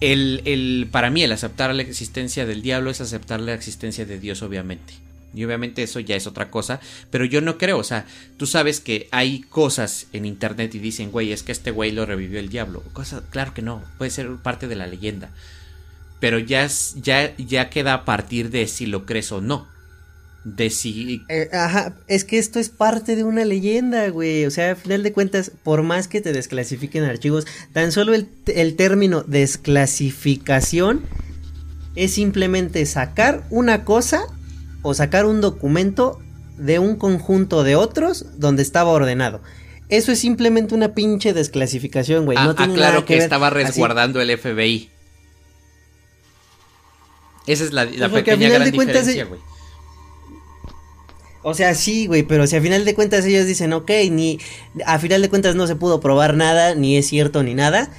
Speaker 1: el, el, para mí el aceptar la existencia del diablo es aceptar la existencia de Dios, obviamente. Y obviamente eso ya es otra cosa, pero yo no creo, o sea, tú sabes que hay cosas en internet y dicen, güey, es que este güey lo revivió el diablo. Cosa, claro que no, puede ser parte de la leyenda. Pero ya, ya, ya queda a partir de si lo crees o no. De si...
Speaker 3: Eh, ajá, es que esto es parte de una leyenda, güey. O sea, a final de cuentas, por más que te desclasifiquen archivos, tan solo el, el término desclasificación es simplemente sacar una cosa o sacar un documento de un conjunto de otros donde estaba ordenado. Eso es simplemente una pinche desclasificación, güey.
Speaker 1: no ah, tiene claro que, estaba resguardando el FBI. Esa es la, la pues pequeña gran diferencia, güey.
Speaker 3: O sea, sí, güey, pero si a final de cuentas ellos dicen, ok, ni a final de cuentas no se pudo probar nada, ni es cierto ni nada,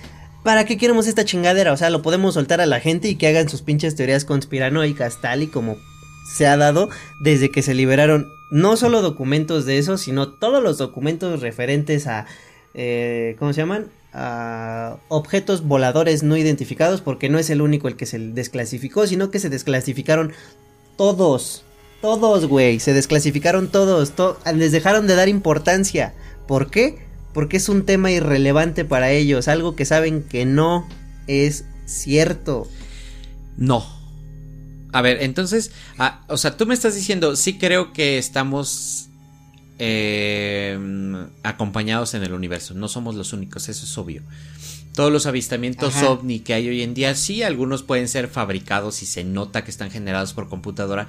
Speaker 3: ¿para qué queremos esta chingadera? O sea, lo podemos soltar a la gente y que hagan sus pinches teorías conspiranoicas tal y como se ha dado desde que se liberaron no solo documentos de eso, sino todos los documentos referentes a, eh, ¿cómo se llaman? A objetos voladores no identificados, porque no es el único el que se desclasificó, sino que se desclasificaron todos. Todos, güey, se desclasificaron todos, les dejaron de dar importancia. ¿Por qué? Porque es un tema irrelevante para ellos, algo que saben que no es cierto.
Speaker 1: No, A ver, entonces, ah, o sea, tú me estás diciendo, sí creo que estamos eh, acompañados en el universo, no somos los únicos, eso es obvio. Todos los avistamientos ovni que hay hoy en día, sí, algunos pueden ser fabricados y se nota que están generados por computadora.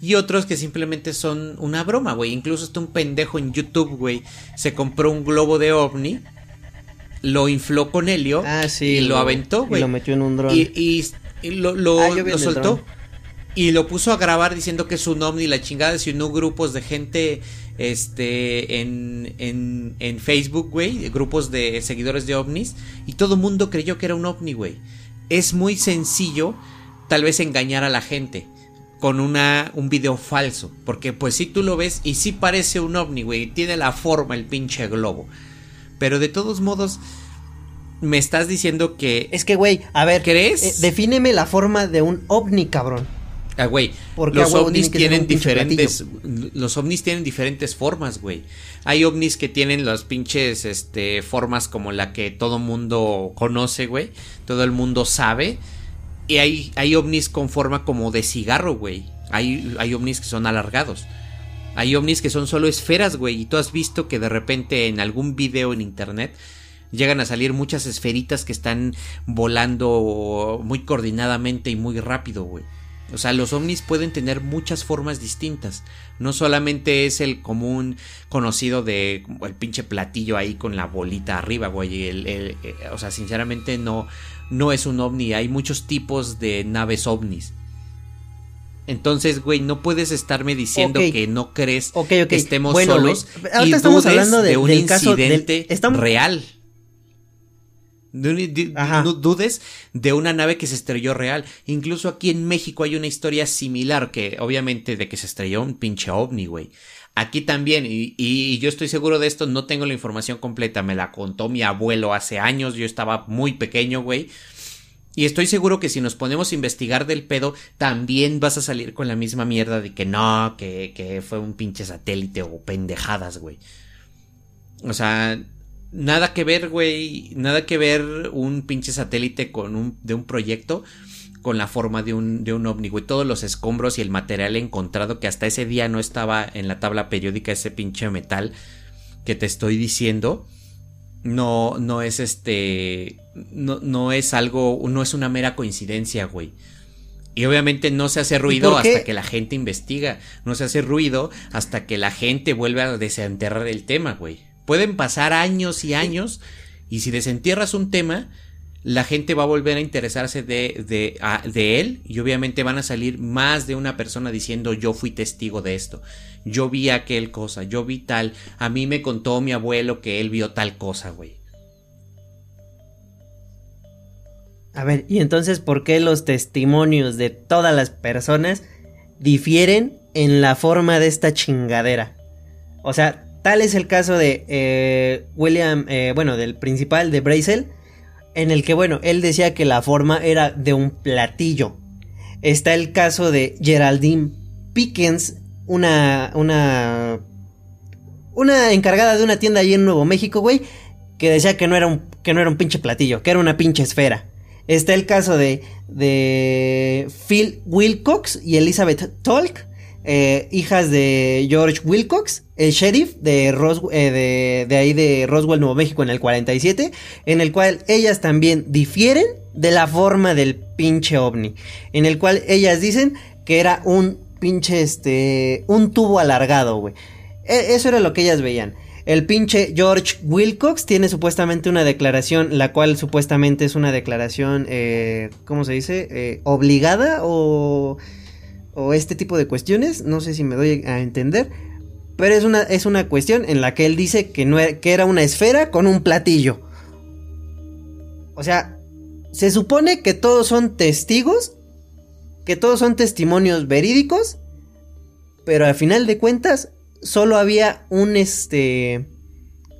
Speaker 1: Y otros que simplemente son una broma, güey. Incluso está un pendejo en YouTube, güey. Se compró un globo de ovni, lo infló con helio
Speaker 3: ah,
Speaker 1: y lo, aventó, güey.
Speaker 3: Y lo metió en un dron.
Speaker 1: Y, lo, lo, ah, lo soltó. Y lo puso a grabar diciendo que es un ovni. La chingada se unió grupos de gente este, en, en, en Facebook, güey, grupos de seguidores de ovnis, y todo el mundo creyó que era un ovni, güey. Es muy sencillo, tal vez, engañar a la gente con una, un video falso, porque pues si tú lo ves y sí parece un ovni, güey, tiene la forma el pinche globo. Pero de todos modos, me estás diciendo que...
Speaker 3: Es que, güey, a ver, ¿crees? Eh, defíneme la forma de un ovni, cabrón.
Speaker 1: Ah, güey. Los ovnis tienen diferentes. Los ovnis tienen diferentes formas, güey. Hay ovnis que tienen las pinches este, formas como la que todo mundo conoce, güey. Todo el mundo sabe. Y hay, hay ovnis con forma como de cigarro, güey. Hay, hay ovnis que son alargados. Hay ovnis que son solo esferas, güey. Y tú has visto que de repente en algún video en internet llegan a salir muchas esferitas que están volando muy coordinadamente y muy rápido, güey. O sea, los ovnis pueden tener muchas formas distintas. No solamente es el común conocido de el pinche platillo ahí con la bolita arriba, güey. El, eh, o sea, sinceramente no, no es un ovni. Hay muchos tipos de naves ovnis. Entonces, güey, no puedes estarme diciendo que no crees que estemos solos. y estamos hablando de, un incidente real no dudes de una nave que se estrelló real. Incluso aquí en México hay una historia similar que obviamente de que se estrelló un pinche ovni, güey. Aquí también, y, y, yo estoy seguro de esto, no tengo la información completa, me la contó mi abuelo hace años, yo estaba muy pequeño, güey. Y estoy seguro que si nos ponemos a investigar del pedo, también vas a salir con la misma mierda de que no, que, que fue un pinche satélite o pendejadas, güey. O sea, nada que ver, güey, nada que ver un pinche satélite con un, de un proyecto con la forma de un, de un ovni, güey. Todos los escombros y el material encontrado que hasta ese día no estaba en la tabla periódica ese pinche metal que te estoy diciendo. No, no es este, no, no es algo, no es una mera coincidencia, güey. Y obviamente no se hace ruido hasta que la gente investiga. No se hace ruido hasta que la gente vuelve a desenterrar el tema, güey. Pueden pasar años y años y si desentierras un tema, la gente va a volver a interesarse de, de, de, él y obviamente van a salir más de una persona diciendo yo fui testigo de esto, yo vi aquel cosa, yo vi tal, a mí me contó mi abuelo que él vio tal cosa, güey.
Speaker 3: A ver, y entonces, ¿por qué los testimonios de todas las personas difieren en la forma de esta chingadera? O sea, Tal es el caso de eh, William, eh, bueno, del principal de Brazel, en el que, bueno, él decía que la forma era de un platillo. Está el caso de Geraldine Pickens, una, una, una encargada de una tienda allí en Nuevo México, güey, que decía que no era un, que no era un pinche platillo, que era una pinche esfera. Está el caso de, de Phil Wilcox y Elizabeth Tolk, eh, hijas de George Wilcox, el sheriff de, eh, de, ahí de Roswell, Nuevo México en el 47, en el cual ellas también difieren de la forma del pinche ovni, en el cual ellas dicen que era un pinche, este, un tubo alargado, güey. E, eso era lo que ellas veían. El pinche George Wilcox tiene supuestamente una declaración, la cual supuestamente es una declaración, eh, ¿cómo se dice? obligada o o este tipo de cuestiones, no sé si me doy a entender, pero es una, es una cuestión en la que él dice que, no era, que era una esfera con un platillo. O sea, se supone que todos son testigos, que todos son testimonios verídicos, pero al final de cuentas solo había un este,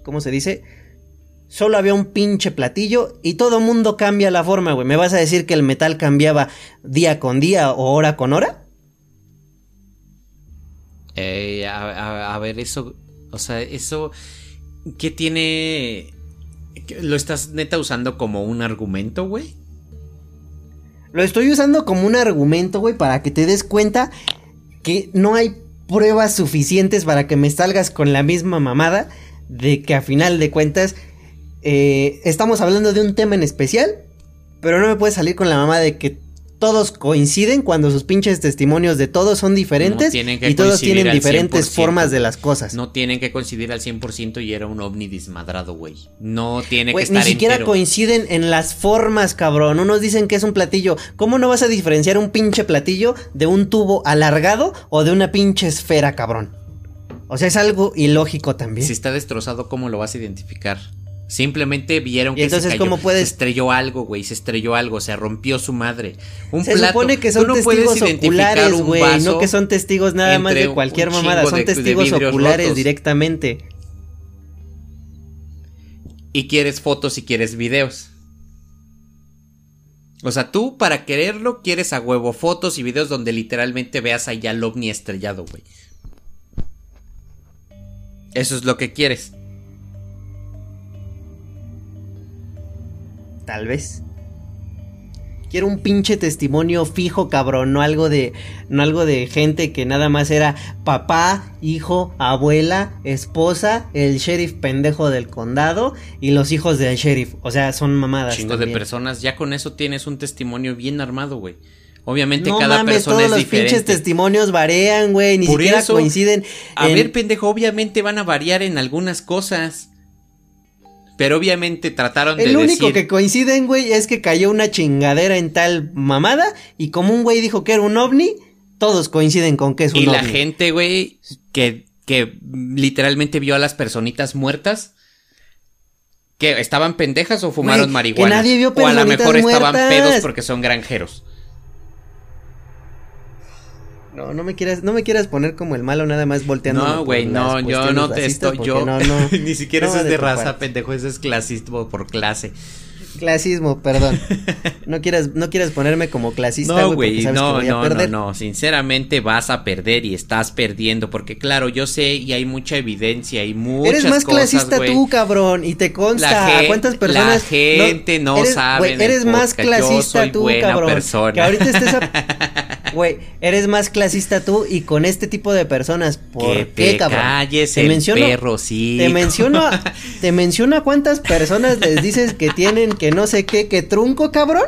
Speaker 3: ¿cómo se dice? Solo había un pinche platillo y todo mundo cambia la forma, güey. ¿Me vas a decir que el metal cambiaba día con día o hora con hora?
Speaker 1: Eh, a, ver, eso. O sea, eso. ¿Qué tiene.? ¿Lo estás neta usando como un argumento, güey?
Speaker 3: Lo estoy usando como un argumento, güey, para que te des cuenta que no hay pruebas suficientes para que me salgas con la misma mamada de que a final de cuentas eh, estamos hablando de un tema en especial, pero no me puedes salir con la mamada de que todos coinciden cuando sus pinches testimonios de todos son diferentes y todos tienen diferentes formas de las cosas.
Speaker 1: No tienen que coincidir al 100% y era un ovni desmadrado, güey. No tiene que estar
Speaker 3: Ni siquiera coinciden en las formas, cabrón. Unos dicen que es un platillo. ¿Cómo no vas a diferenciar un pinche platillo de un tubo alargado o de una pinche esfera, cabrón? O sea, es algo ilógico también.
Speaker 1: Si está destrozado, ¿cómo lo vas a identificar? Simplemente vieron que
Speaker 3: entonces,
Speaker 1: se,
Speaker 3: ¿cómo puedes...
Speaker 1: se estrelló algo, güey, se estrelló algo, se rompió su madre. Un
Speaker 3: se supone que son testigos oculares, güey, no que son testigos nada más de cualquier mamada, son testigos oculares directamente.
Speaker 1: Y quieres fotos y quieres videos. O sea, tú para quererlo quieres a huevo fotos y videos donde literalmente veas allá al ovni estrellado, güey. Eso es lo que quieres.
Speaker 3: Tal vez. Quiero un pinche testimonio fijo, cabrón, no algo de no algo de gente que nada más era papá, hijo, abuela, esposa, el sheriff pendejo del condado y los hijos del sheriff, o sea, son mamadas
Speaker 1: Chingo de personas, ya con eso tienes un testimonio bien armado, güey. Obviamente cada persona todos los pinches
Speaker 3: testimonios varían, güey, ni siquiera coinciden.
Speaker 1: A ver, pendejo, obviamente van a variar en algunas cosas. Pero obviamente trataron
Speaker 3: de El único que coinciden, güey, es que cayó una chingadera en tal mamada y como un güey dijo que era un ovni, todos coinciden con que es un
Speaker 1: ovni.
Speaker 3: Y
Speaker 1: la gente, güey, que, que literalmente vio a las personitas muertas, que estaban pendejas o fumaron marihuana.
Speaker 3: Que nadie vio
Speaker 1: o a
Speaker 3: lo
Speaker 1: mejor estaban pedos porque son granjeros.
Speaker 3: No, no me quieras, no me quieras poner como el malo nada más volteando.
Speaker 1: No, güey, no, yo no te estoy, yo no, no, ni siquiera eso es de, raza, pendejo, eso es clasismo por clase.
Speaker 3: Clasismo, perdón. No quieras, no quieras ponerme como clasista,
Speaker 1: no, güey. No, no, no, no, sinceramente vas a perder y estás perdiendo, porque claro, yo sé y hay mucha evidencia y muchas
Speaker 3: Eres más clasista
Speaker 1: wey.
Speaker 3: tú, cabrón, y te consta. ¿A ¿Cuántas personas?
Speaker 1: La gente no,
Speaker 3: eres,
Speaker 1: sabe.
Speaker 3: eres más clasista tú, cabrón.
Speaker 1: Persona.
Speaker 3: Que ahorita estés a... Güey, eres más clasista tú y con este tipo de personas. ¿Por
Speaker 1: que
Speaker 3: qué,
Speaker 1: te
Speaker 3: cabrón?
Speaker 1: Calles te el menciono, perro, sí.
Speaker 3: Te menciono, te menciono a cuántas personas les dices que tienen que no sé qué, que trunco, cabrón.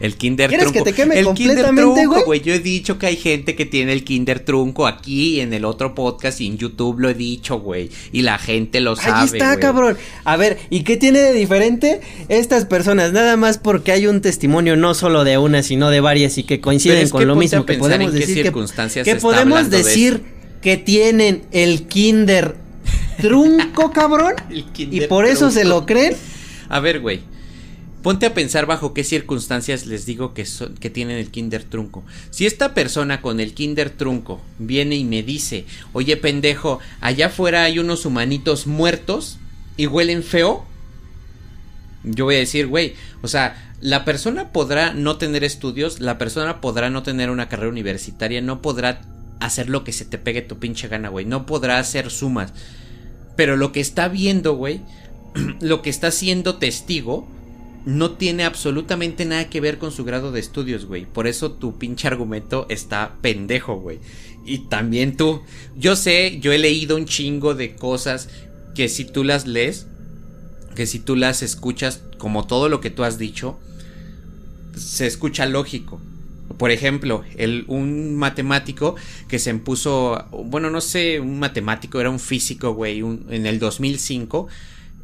Speaker 1: El Kinder
Speaker 3: ¿Quieres
Speaker 1: Trunco.
Speaker 3: que te queme
Speaker 1: el
Speaker 3: completamente,
Speaker 1: güey? Yo he dicho que hay gente que tiene el Kinder Trunco aquí en el otro podcast y en YouTube lo he dicho, güey. Y la gente lo sabe.
Speaker 3: Ahí está,
Speaker 1: wey.
Speaker 3: cabrón. A ver, ¿y qué tiene de diferente estas personas? Nada más porque hay un testimonio no solo de una, sino de varias y que coinciden
Speaker 1: es
Speaker 3: con lo mismo que podemos decir que, que podemos decir de que tienen el Kinder Trunco, cabrón.
Speaker 1: kinder
Speaker 3: y por eso se lo creen.
Speaker 1: A ver, güey. Ponte a pensar bajo qué circunstancias les digo que, son, que tienen el kinder trunco. Si esta persona con el kinder trunco viene y me dice, oye pendejo, allá afuera hay unos humanitos muertos y huelen feo, yo voy a decir, güey, o sea, la persona podrá no tener estudios, la persona podrá no tener una carrera universitaria, no podrá hacer lo que se te pegue tu pinche gana, güey, no podrá hacer sumas. Pero lo que está viendo, güey, lo que está siendo testigo, no tiene absolutamente nada que ver con su grado de estudios, güey. Por eso tu pinche argumento está pendejo, güey. Y también tú. Yo sé, yo he leído un chingo de cosas que si tú las lees, que si tú las escuchas, como todo lo que tú has dicho, se escucha lógico. Por ejemplo, el, un matemático que se impuso, bueno, no sé, un matemático, era un físico, güey, en el 2005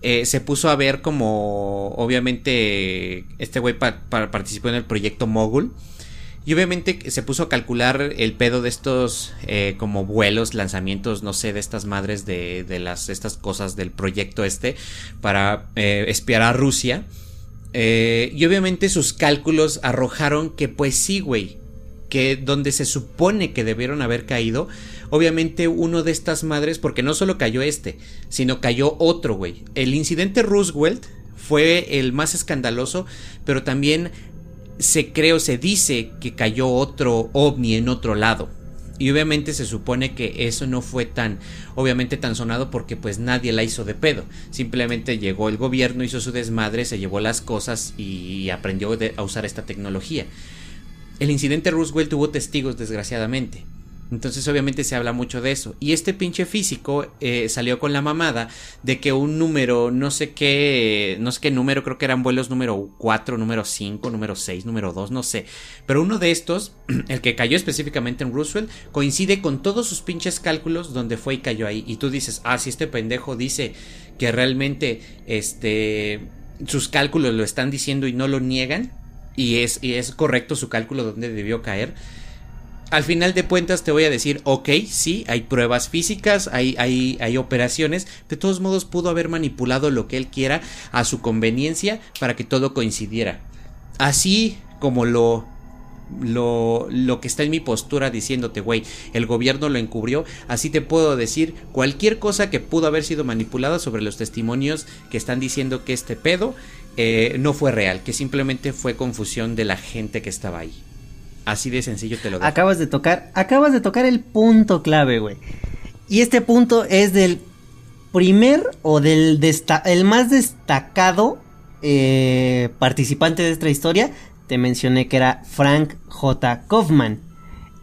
Speaker 1: eh, se puso a ver como obviamente este güey pa pa participó en el proyecto Mogul y obviamente se puso a calcular el pedo de estos eh, como vuelos, lanzamientos, no sé, de estas madres de, de las estas cosas del proyecto este para eh, espiar a Rusia. Eh, y obviamente sus cálculos arrojaron que pues sí, güey, que donde se supone que debieron haber caído, obviamente uno de estas madres, porque no solo cayó este, sino cayó otro, güey. El incidente Roosevelt fue el más escandaloso, pero también se cree o se dice que cayó otro ovni en otro lado. Y obviamente se supone que eso no fue tan, obviamente tan sonado porque pues nadie la hizo de pedo. Simplemente llegó el gobierno, hizo su desmadre, se llevó las cosas y aprendió a usar esta tecnología. el incidente Roosevelt tuvo testigos, desgraciadamente. Entonces obviamente se habla mucho de eso. Y este pinche físico eh, salió con la mamada de que un número, no sé qué, no sé qué número, creo que eran vuelos número 4, número 5, número 6, número 2, no sé. Pero uno de estos, el que cayó específicamente en Roosevelt, coincide con todos sus pinches cálculos donde fue y cayó ahí. Y tú dices, ah, si este pendejo dice que realmente, este, sus cálculos lo están diciendo y no lo niegan. Y es, y es correcto su cálculo donde debió caer al final de cuentas te voy a decir, ok, sí, hay pruebas físicas, hay, hay, hay operaciones, de todos modos pudo haber manipulado lo que él quiera a su conveniencia para que todo coincidiera. Así como lo, lo, lo que está en mi postura diciéndote, güey, el gobierno lo encubrió, así te puedo decir cualquier cosa que pudo haber sido manipulada sobre los testimonios que están diciendo que este pedo eh, no fue real, que simplemente fue confusión de la gente que estaba ahí. Así de sencillo te lo digo.
Speaker 3: Acabas de tocar, acabas de tocar el punto clave, güey. Y este punto es del primer o del el más destacado eh, participante de esta historia. Te mencioné que era Frank J. Kaufman.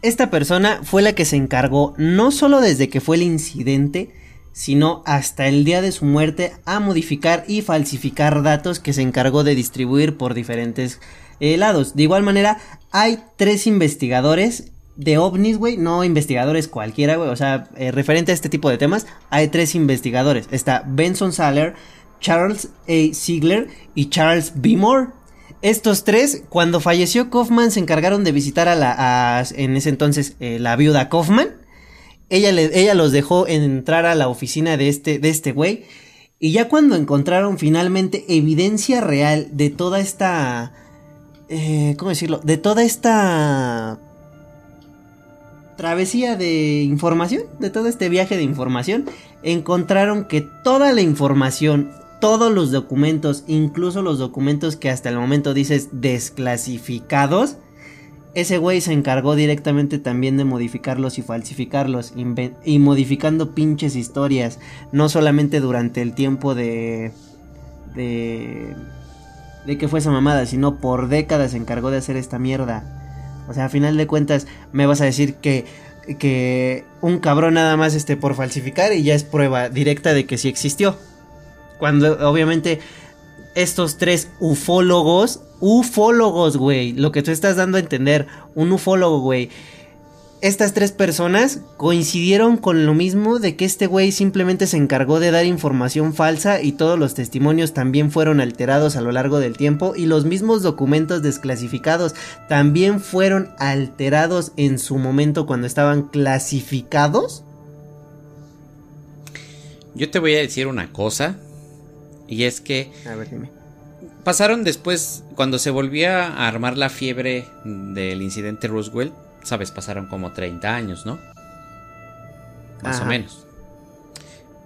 Speaker 3: Esta persona fue la que se encargó no solo desde que fue el incidente, sino hasta el día de su muerte a modificar y falsificar datos que se encargó de distribuir por diferentes lados. De igual manera, hay tres investigadores de ovnis, güey, no investigadores cualquiera, güey, o sea, eh, referente a este tipo de temas, hay tres investigadores. Está Benson Saller, Charles A. Ziegler y Charles B. Moore. Estos tres, cuando falleció Kaufman, se encargaron de visitar a la, en ese entonces, eh, la viuda Kaufman. Ella, ella los dejó entrar a la oficina de este, de este güey. Y ya cuando encontraron finalmente evidencia real de toda esta eh, ¿cómo decirlo? De toda esta travesía de información, de todo este viaje de información, encontraron que toda la información, todos los documentos, incluso los documentos que hasta el momento dices desclasificados, ese güey se encargó directamente también de modificarlos y falsificarlos y modificando pinches historias, no solamente durante el tiempo de de de que fue esa mamada, sino por décadas se encargó de hacer esta mierda. O sea, a final de cuentas, me vas a decir que, que un cabrón nada más este por falsificar y ya es prueba directa de que sí existió. Cuando obviamente estos tres ufólogos, ufólogos, güey, lo que tú estás dando a entender, un ufólogo, güey, estas tres personas coincidieron con lo mismo de que este güey simplemente se encargó de dar información falsa y todos los testimonios también fueron alterados a lo largo del tiempo y los mismos documentos desclasificados también fueron alterados en su momento cuando estaban clasificados.
Speaker 1: Yo te voy a decir una cosa y es que...
Speaker 3: A ver, dime.
Speaker 1: Pasaron después, cuando se volvía a armar la fiebre del incidente Roosevelt, sabes, pasaron como 30 años, ¿no? Más o menos.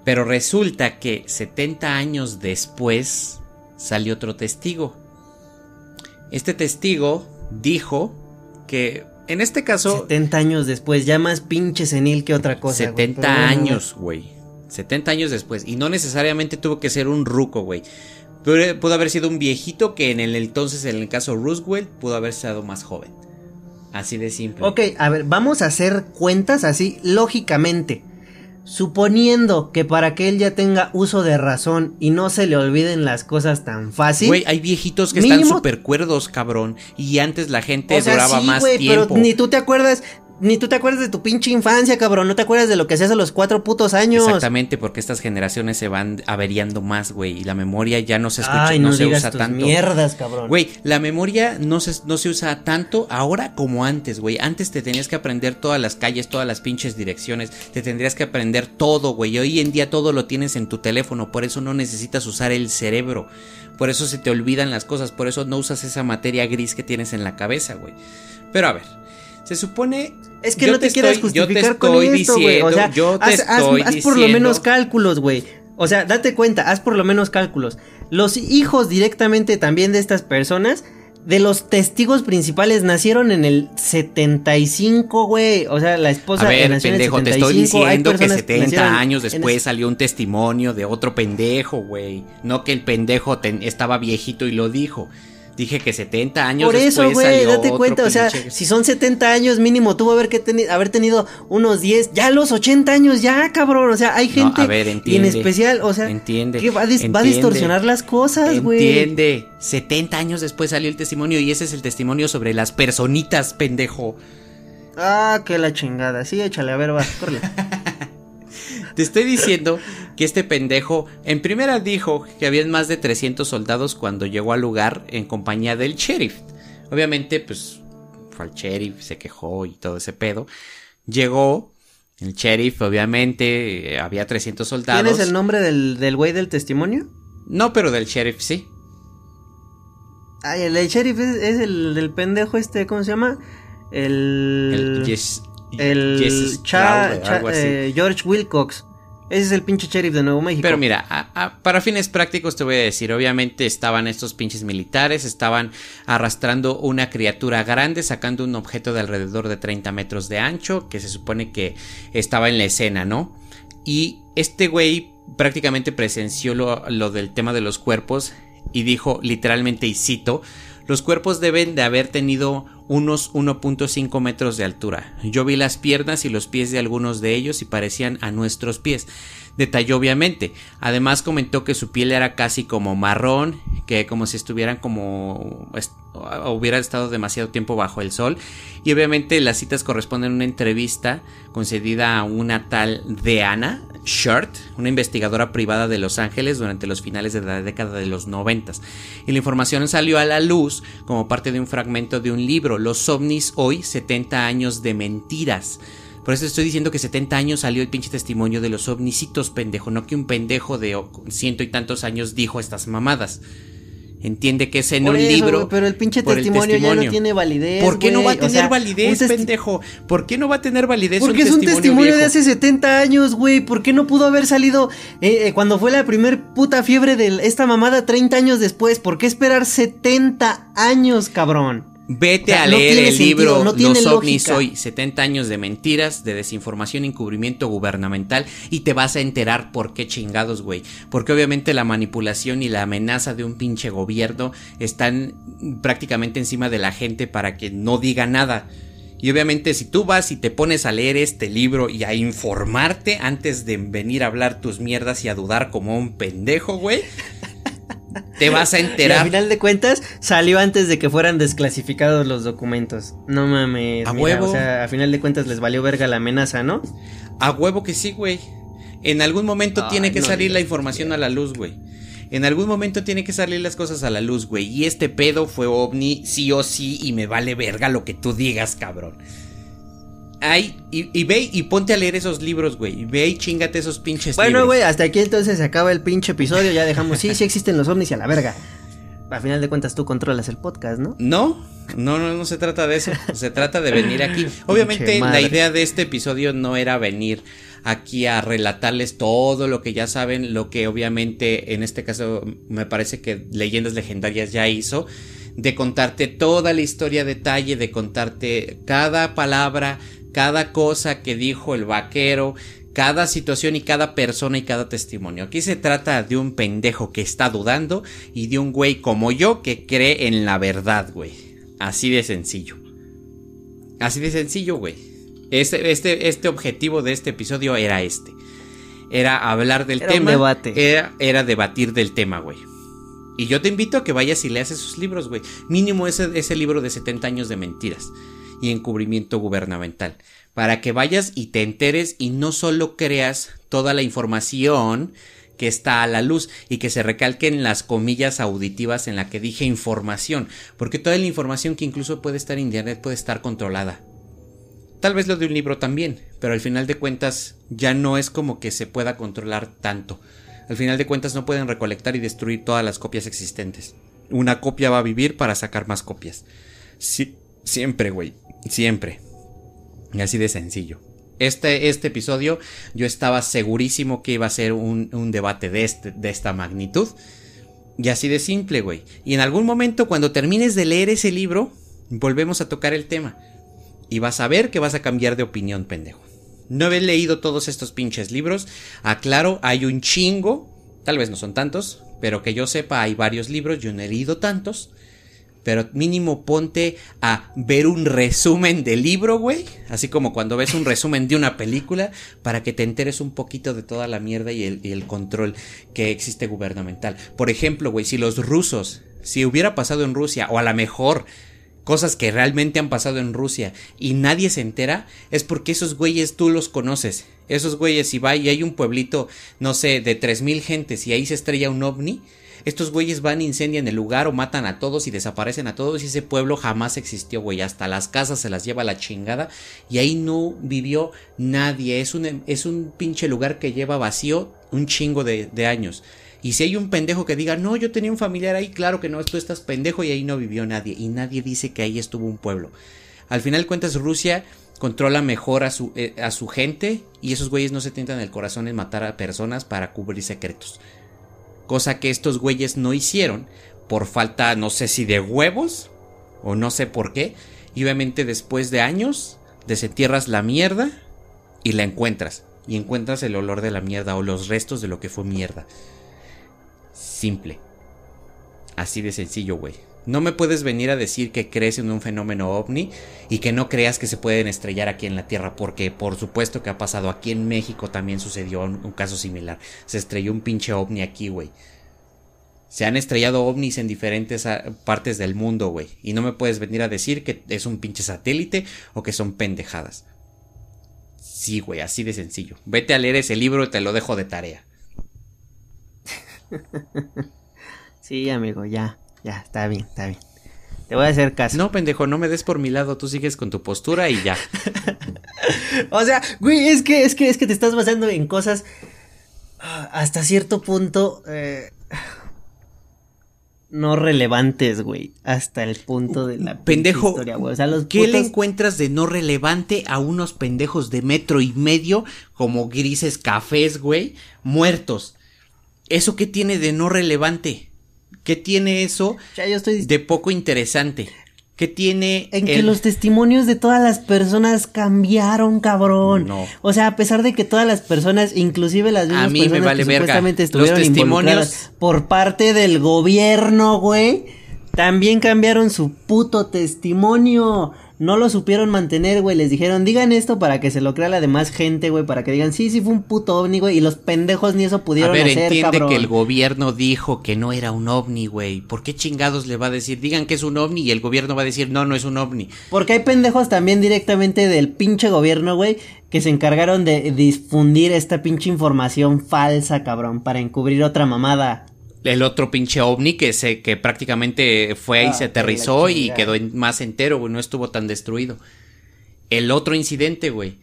Speaker 1: Pero resulta que 70 años después salió otro testigo. Este testigo dijo que en este caso...
Speaker 3: 70 años después, ya más pinche senil que otra cosa.
Speaker 1: 70 años, güey. 70 años después. Y no necesariamente tuvo que ser un ruco, güey. Pudo haber sido un viejito que en el entonces, en el caso Roosevelt, pudo haber sido más joven. Así de simple.
Speaker 3: Ok, a ver, vamos a hacer cuentas así lógicamente. Suponiendo que para que él ya tenga uso de razón y no se le olviden las cosas tan fácil.
Speaker 1: Güey, hay viejitos que están súper cuerdos, cabrón. Y antes la gente duraba más tiempo. Pero
Speaker 3: ni tú te acuerdas, ni tú te acuerdas de tu pinche infancia, cabrón. No te acuerdas de lo que hacías a los cuatro putos años.
Speaker 1: Exactamente, porque estas generaciones se van averiando más, güey. Y la memoria ya no se escucha, no, se usa tanto.
Speaker 3: mierdas, cabrón.
Speaker 1: Güey, la memoria no se, no se usa tanto ahora como antes, güey. Antes te tenías que aprender todas las calles, todas las pinches direcciones. Te tendrías que aprender todo, güey. Hoy en día todo lo tienes en tu teléfono. Por eso no necesitas usar el cerebro. Por eso se te olvidan las cosas. Por eso no usas esa materia gris que tienes en la cabeza, güey. Pero a ver. Se supone.
Speaker 3: Es que no te, quieras justificar con esto, güey. O sea, yo te haz, estoy haz, haz por lo menos cálculos, güey. O sea, date cuenta, haz por lo menos cálculos. Los hijos directamente también de estas personas, de los testigos principales, nacieron en el 75, güey. O sea, la esposa.
Speaker 1: A ver, pendejo, te estoy diciendo que 70 años después salió un testimonio de otro pendejo, güey. No que el pendejo estaba viejito y lo dijo. Dije que 70 años
Speaker 3: Por eso, güey, date cuenta, o sea,
Speaker 1: pinche-
Speaker 3: si son 70 años mínimo, tuvo haber, que teni- haber tenido unos 10, ya los 80 años, ya, cabrón, o sea, hay
Speaker 1: No,
Speaker 3: gente,
Speaker 1: a ver,
Speaker 3: y en
Speaker 1: entiende,
Speaker 3: especial, o sea,
Speaker 1: entiende,
Speaker 3: que va a, dis- va a
Speaker 1: entiende.
Speaker 3: distorsionar las cosas, güey.
Speaker 1: Entiende. 70 años después salió el testimonio y ese es el testimonio sobre las personitas, pendejo.
Speaker 3: Ah, que la chingada, sí, échale, a ver, va, córrele.
Speaker 1: Te estoy diciendo que este pendejo en primera dijo que habían más de 300 soldados cuando llegó al lugar en compañía del sheriff. Obviamente, pues fue al sheriff, se quejó y todo ese pedo. Llegó el sheriff, obviamente, eh, había 300 soldados.
Speaker 3: ¿Tienes el nombre del, del güey del testimonio?
Speaker 1: No, pero del sheriff sí.
Speaker 3: Ay, el, el sheriff es, es el del pendejo este, ¿cómo se llama? El...
Speaker 1: El, Jess-
Speaker 3: el
Speaker 1: Jess
Speaker 3: Cha-
Speaker 1: Stroud,
Speaker 3: eh, George Wilcox. Ese es el pinche sheriff de Nuevo México.
Speaker 1: Pero mira, para fines prácticos te voy a decir, obviamente estaban estos pinches militares, estaban arrastrando una criatura grande, sacando un objeto de alrededor de 30 metros de ancho, que se supone que estaba en la escena, ¿no? Y este güey prácticamente presenció lo, lo del tema de los cuerpos y dijo literalmente, y cito, los cuerpos deben de haber tenido unos 1.5 metros de altura. Yo vi las piernas y los pies de algunos de ellos y parecían a nuestros pies. Detalló obviamente. Además comentó que su piel era casi como marrón, que como si estuvieran como est- hubiera estado demasiado tiempo bajo el sol. Y obviamente las citas corresponden a una entrevista concedida a una tal Deanna Short, una investigadora privada de Los Ángeles durante los finales de la década de los 90. Y la información salió a la luz como parte de un fragmento de un libro, Los ovnis hoy, 70 años de mentiras. Por eso estoy diciendo que 70 años salió el pinche testimonio de los ovnicitos, pendejo, no que un pendejo de ciento y tantos años dijo estas mamadas. Entiende que es en
Speaker 3: Por
Speaker 1: un
Speaker 3: eso,
Speaker 1: libro.
Speaker 3: pero el pinche testimonio, ya no tiene validez.
Speaker 1: ¿Por qué no va a?
Speaker 3: O
Speaker 1: tener
Speaker 3: sea,
Speaker 1: validez, pendejo? ¿Por qué no va a tener validez
Speaker 3: Porque es un testimonio de hace 70 años, güey. ¿Por qué no pudo haber salido eh, eh, cuando fue la primer puta fiebre de esta mamada 30 años después? ¿Por qué esperar 70 años, cabrón?
Speaker 1: Vete
Speaker 3: O sea,
Speaker 1: a leer el
Speaker 3: sentido,
Speaker 1: libro
Speaker 3: no
Speaker 1: Los ovnis
Speaker 3: lógica.
Speaker 1: hoy, 70 años de mentiras, de desinformación y encubrimiento gubernamental y te vas a enterar por qué chingados, güey. Porque obviamente la manipulación y la amenaza de un pinche gobierno están prácticamente encima de la gente para que no diga nada. Y obviamente si tú vas y te pones a leer este libro y a informarte antes de venir a hablar tus mierdas y a dudar como un pendejo, güey, te vas a
Speaker 3: Y al
Speaker 1: enterar.
Speaker 3: final de cuentas, salió antes de que fueran desclasificados los documentos. No mames.
Speaker 1: A
Speaker 3: mira,
Speaker 1: huevo.
Speaker 3: O sea, a final de cuentas les valió verga la amenaza, ¿no?
Speaker 1: A huevo que sí, güey. En algún momento
Speaker 3: Ay,
Speaker 1: tiene que
Speaker 3: no
Speaker 1: salir la información a la luz, güey. En algún momento tiene que salir las cosas a la luz, güey. Y este pedo fue ovni, sí o sí, y me vale verga lo que tú digas, cabrón. Ay, y, y ve y ponte a leer esos libros, güey. Y ve y chingate esos pinches
Speaker 3: Bueno,
Speaker 1: libros.
Speaker 3: güey, hasta aquí entonces se acaba el pinche episodio. Ya dejamos. Sí, sí existen los ovnis y a la verga. A final de cuentas tú controlas el podcast, ¿no?
Speaker 1: No, no, no, no se trata de eso. Se trata de venir aquí. Obviamente, la idea de este episodio no era venir aquí a relatarles todo lo que ya saben, lo que obviamente en este caso me parece que Leyendas Legendarias ya hizo, de contarte toda la historia a detalle, de contarte cada palabra, cada cosa que dijo el vaquero, cada situación y cada persona y cada testimonio. Aquí se trata de un pendejo que está dudando y de un güey como yo que cree en la verdad, güey. Así de sencillo. Así de sencillo, güey. Este, este, este objetivo de este episodio era este. Era hablar del
Speaker 3: Era un
Speaker 1: tema.
Speaker 3: debate.
Speaker 1: Era, era debatir del tema, güey. Y yo te invito a que vayas y leas esos libros, güey. Mínimo ese, ese libro de 70 años de mentiras y encubrimiento gubernamental. Para que vayas y te enteres y no solo creas toda la información que está a la luz y que se recalquen las comillas auditivas en la que dije información, porque toda la información que incluso puede estar en internet puede estar controlada. Tal vez lo de un libro también, pero al final de cuentas ya no es como que se pueda controlar tanto. Al final de cuentas no pueden recolectar y destruir todas las copias existentes. Una copia va a vivir para sacar más copias. Siempre, güey. Siempre. Y así de sencillo. Este, este episodio yo estaba segurísimo que iba a ser un, un debate de, este, de esta magnitud. Y así de simple, güey. Y en algún momento cuando termines de leer ese libro, volvemos a tocar el tema. Y vas a ver que vas a cambiar de opinión, pendejo. No he leído todos estos pinches libros. Aclaro, hay un chingo. Tal vez no son tantos. Pero que yo sepa, hay varios libros. Yo no he leído tantos. Pero mínimo ponte a ver un resumen del libro, güey. Así como cuando ves un resumen de una película, para que te enteres un poquito de toda la mierda y el, control que existe gubernamental. Por ejemplo, güey, si los rusos, si hubiera pasado en Rusia, o a lo mejor cosas que realmente han pasado en Rusia y nadie se entera, es porque esos güeyes tú los conoces. Esos güeyes, si va y hay un pueblito, no sé, de 3.000 gentes y ahí se estrella un ovni, estos güeyes van, incendian el lugar o matan a todos y desaparecen a todos y ese pueblo jamás existió, güey. Hasta las casas se las lleva la chingada y ahí no vivió nadie. Es un, es un pinche lugar que lleva vacío un chingo de, años. Y si hay un pendejo que diga, no, yo tenía un familiar ahí, claro que no, tú estás pendejo y ahí no vivió nadie. Y nadie dice que ahí estuvo un pueblo. Al final cuentas, Rusia controla mejor a su, eh, a su gente y esos güeyes no se tientan el corazón en matar a personas para cubrir secretos. Cosa que estos güeyes no hicieron por falta, no sé si de huevos o no sé por qué. Y obviamente después de años desentierras la mierda y la encuentras. Y encuentras el olor de la mierda o los restos de lo que fue mierda. Simple. Así de sencillo, güey. No me puedes venir a decir que crees en un fenómeno ovni y que no creas que se pueden estrellar aquí en la Tierra, porque por supuesto que ha pasado. Aquí en México también sucedió un, caso similar. Se estrelló un pinche ovni aquí, güey. Se han estrellado ovnis en diferentes ah, partes del mundo, güey. Y no me puedes venir a decir que es un pinche satélite o que son pendejadas. Sí, güey, así de sencillo. Vete a leer ese libro y te lo dejo de tarea.
Speaker 3: sí, amigo, ya, ya, está bien, está bien. Te voy a hacer caso.
Speaker 1: No, pendejo, no me des por mi lado, tú sigues con tu postura y ya.
Speaker 3: o sea, güey, es que, es que, es que te estás basando en cosas ah, hasta cierto punto eh, no relevantes, güey, hasta el punto de la
Speaker 1: pendejo.
Speaker 3: Historia, güey. O sea, los
Speaker 1: ¿Qué le encuentras de no relevante a unos pendejos de metro y medio como grises cafés, güey, muertos? ¿Eso qué tiene de no relevante? ¿Qué tiene eso
Speaker 3: Ya yo estoy
Speaker 1: de poco interesante? ¿Qué tiene
Speaker 3: En que los testimonios de todas las personas cambiaron, cabrón.
Speaker 1: No.
Speaker 3: O sea, a pesar de que todas las personas, inclusive las mismas
Speaker 1: mí me
Speaker 3: personas
Speaker 1: vale
Speaker 3: que
Speaker 1: verga.
Speaker 3: supuestamente
Speaker 1: Los
Speaker 3: estuvieron
Speaker 1: testimonios-
Speaker 3: involucradas por parte del gobierno, güey, también cambiaron su puto testimonio. No lo supieron mantener, güey. Les dijeron, digan esto para que se lo crea la demás gente, güey. Para que digan, sí, sí fue un puto ovni, güey. Y los pendejos ni eso
Speaker 1: A
Speaker 3: pudieron
Speaker 1: ver,
Speaker 3: hacer,
Speaker 1: entiende
Speaker 3: cabrón.
Speaker 1: que el gobierno dijo que no era un ovni, güey. ¿Por qué chingados le va a decir? Digan que es un ovni y el gobierno va a decir, no, no es un ovni.
Speaker 3: Porque hay pendejos también directamente del pinche gobierno, güey, que se encargaron de difundir esta pinche información falsa, cabrón, para encubrir otra mamada.
Speaker 1: El otro pinche ovni que se que prácticamente fue ahí,
Speaker 3: Ah,
Speaker 1: se
Speaker 3: que la
Speaker 1: aterrizó y quedó en- más entero, güey, no estuvo tan destruido. El otro incidente, güey,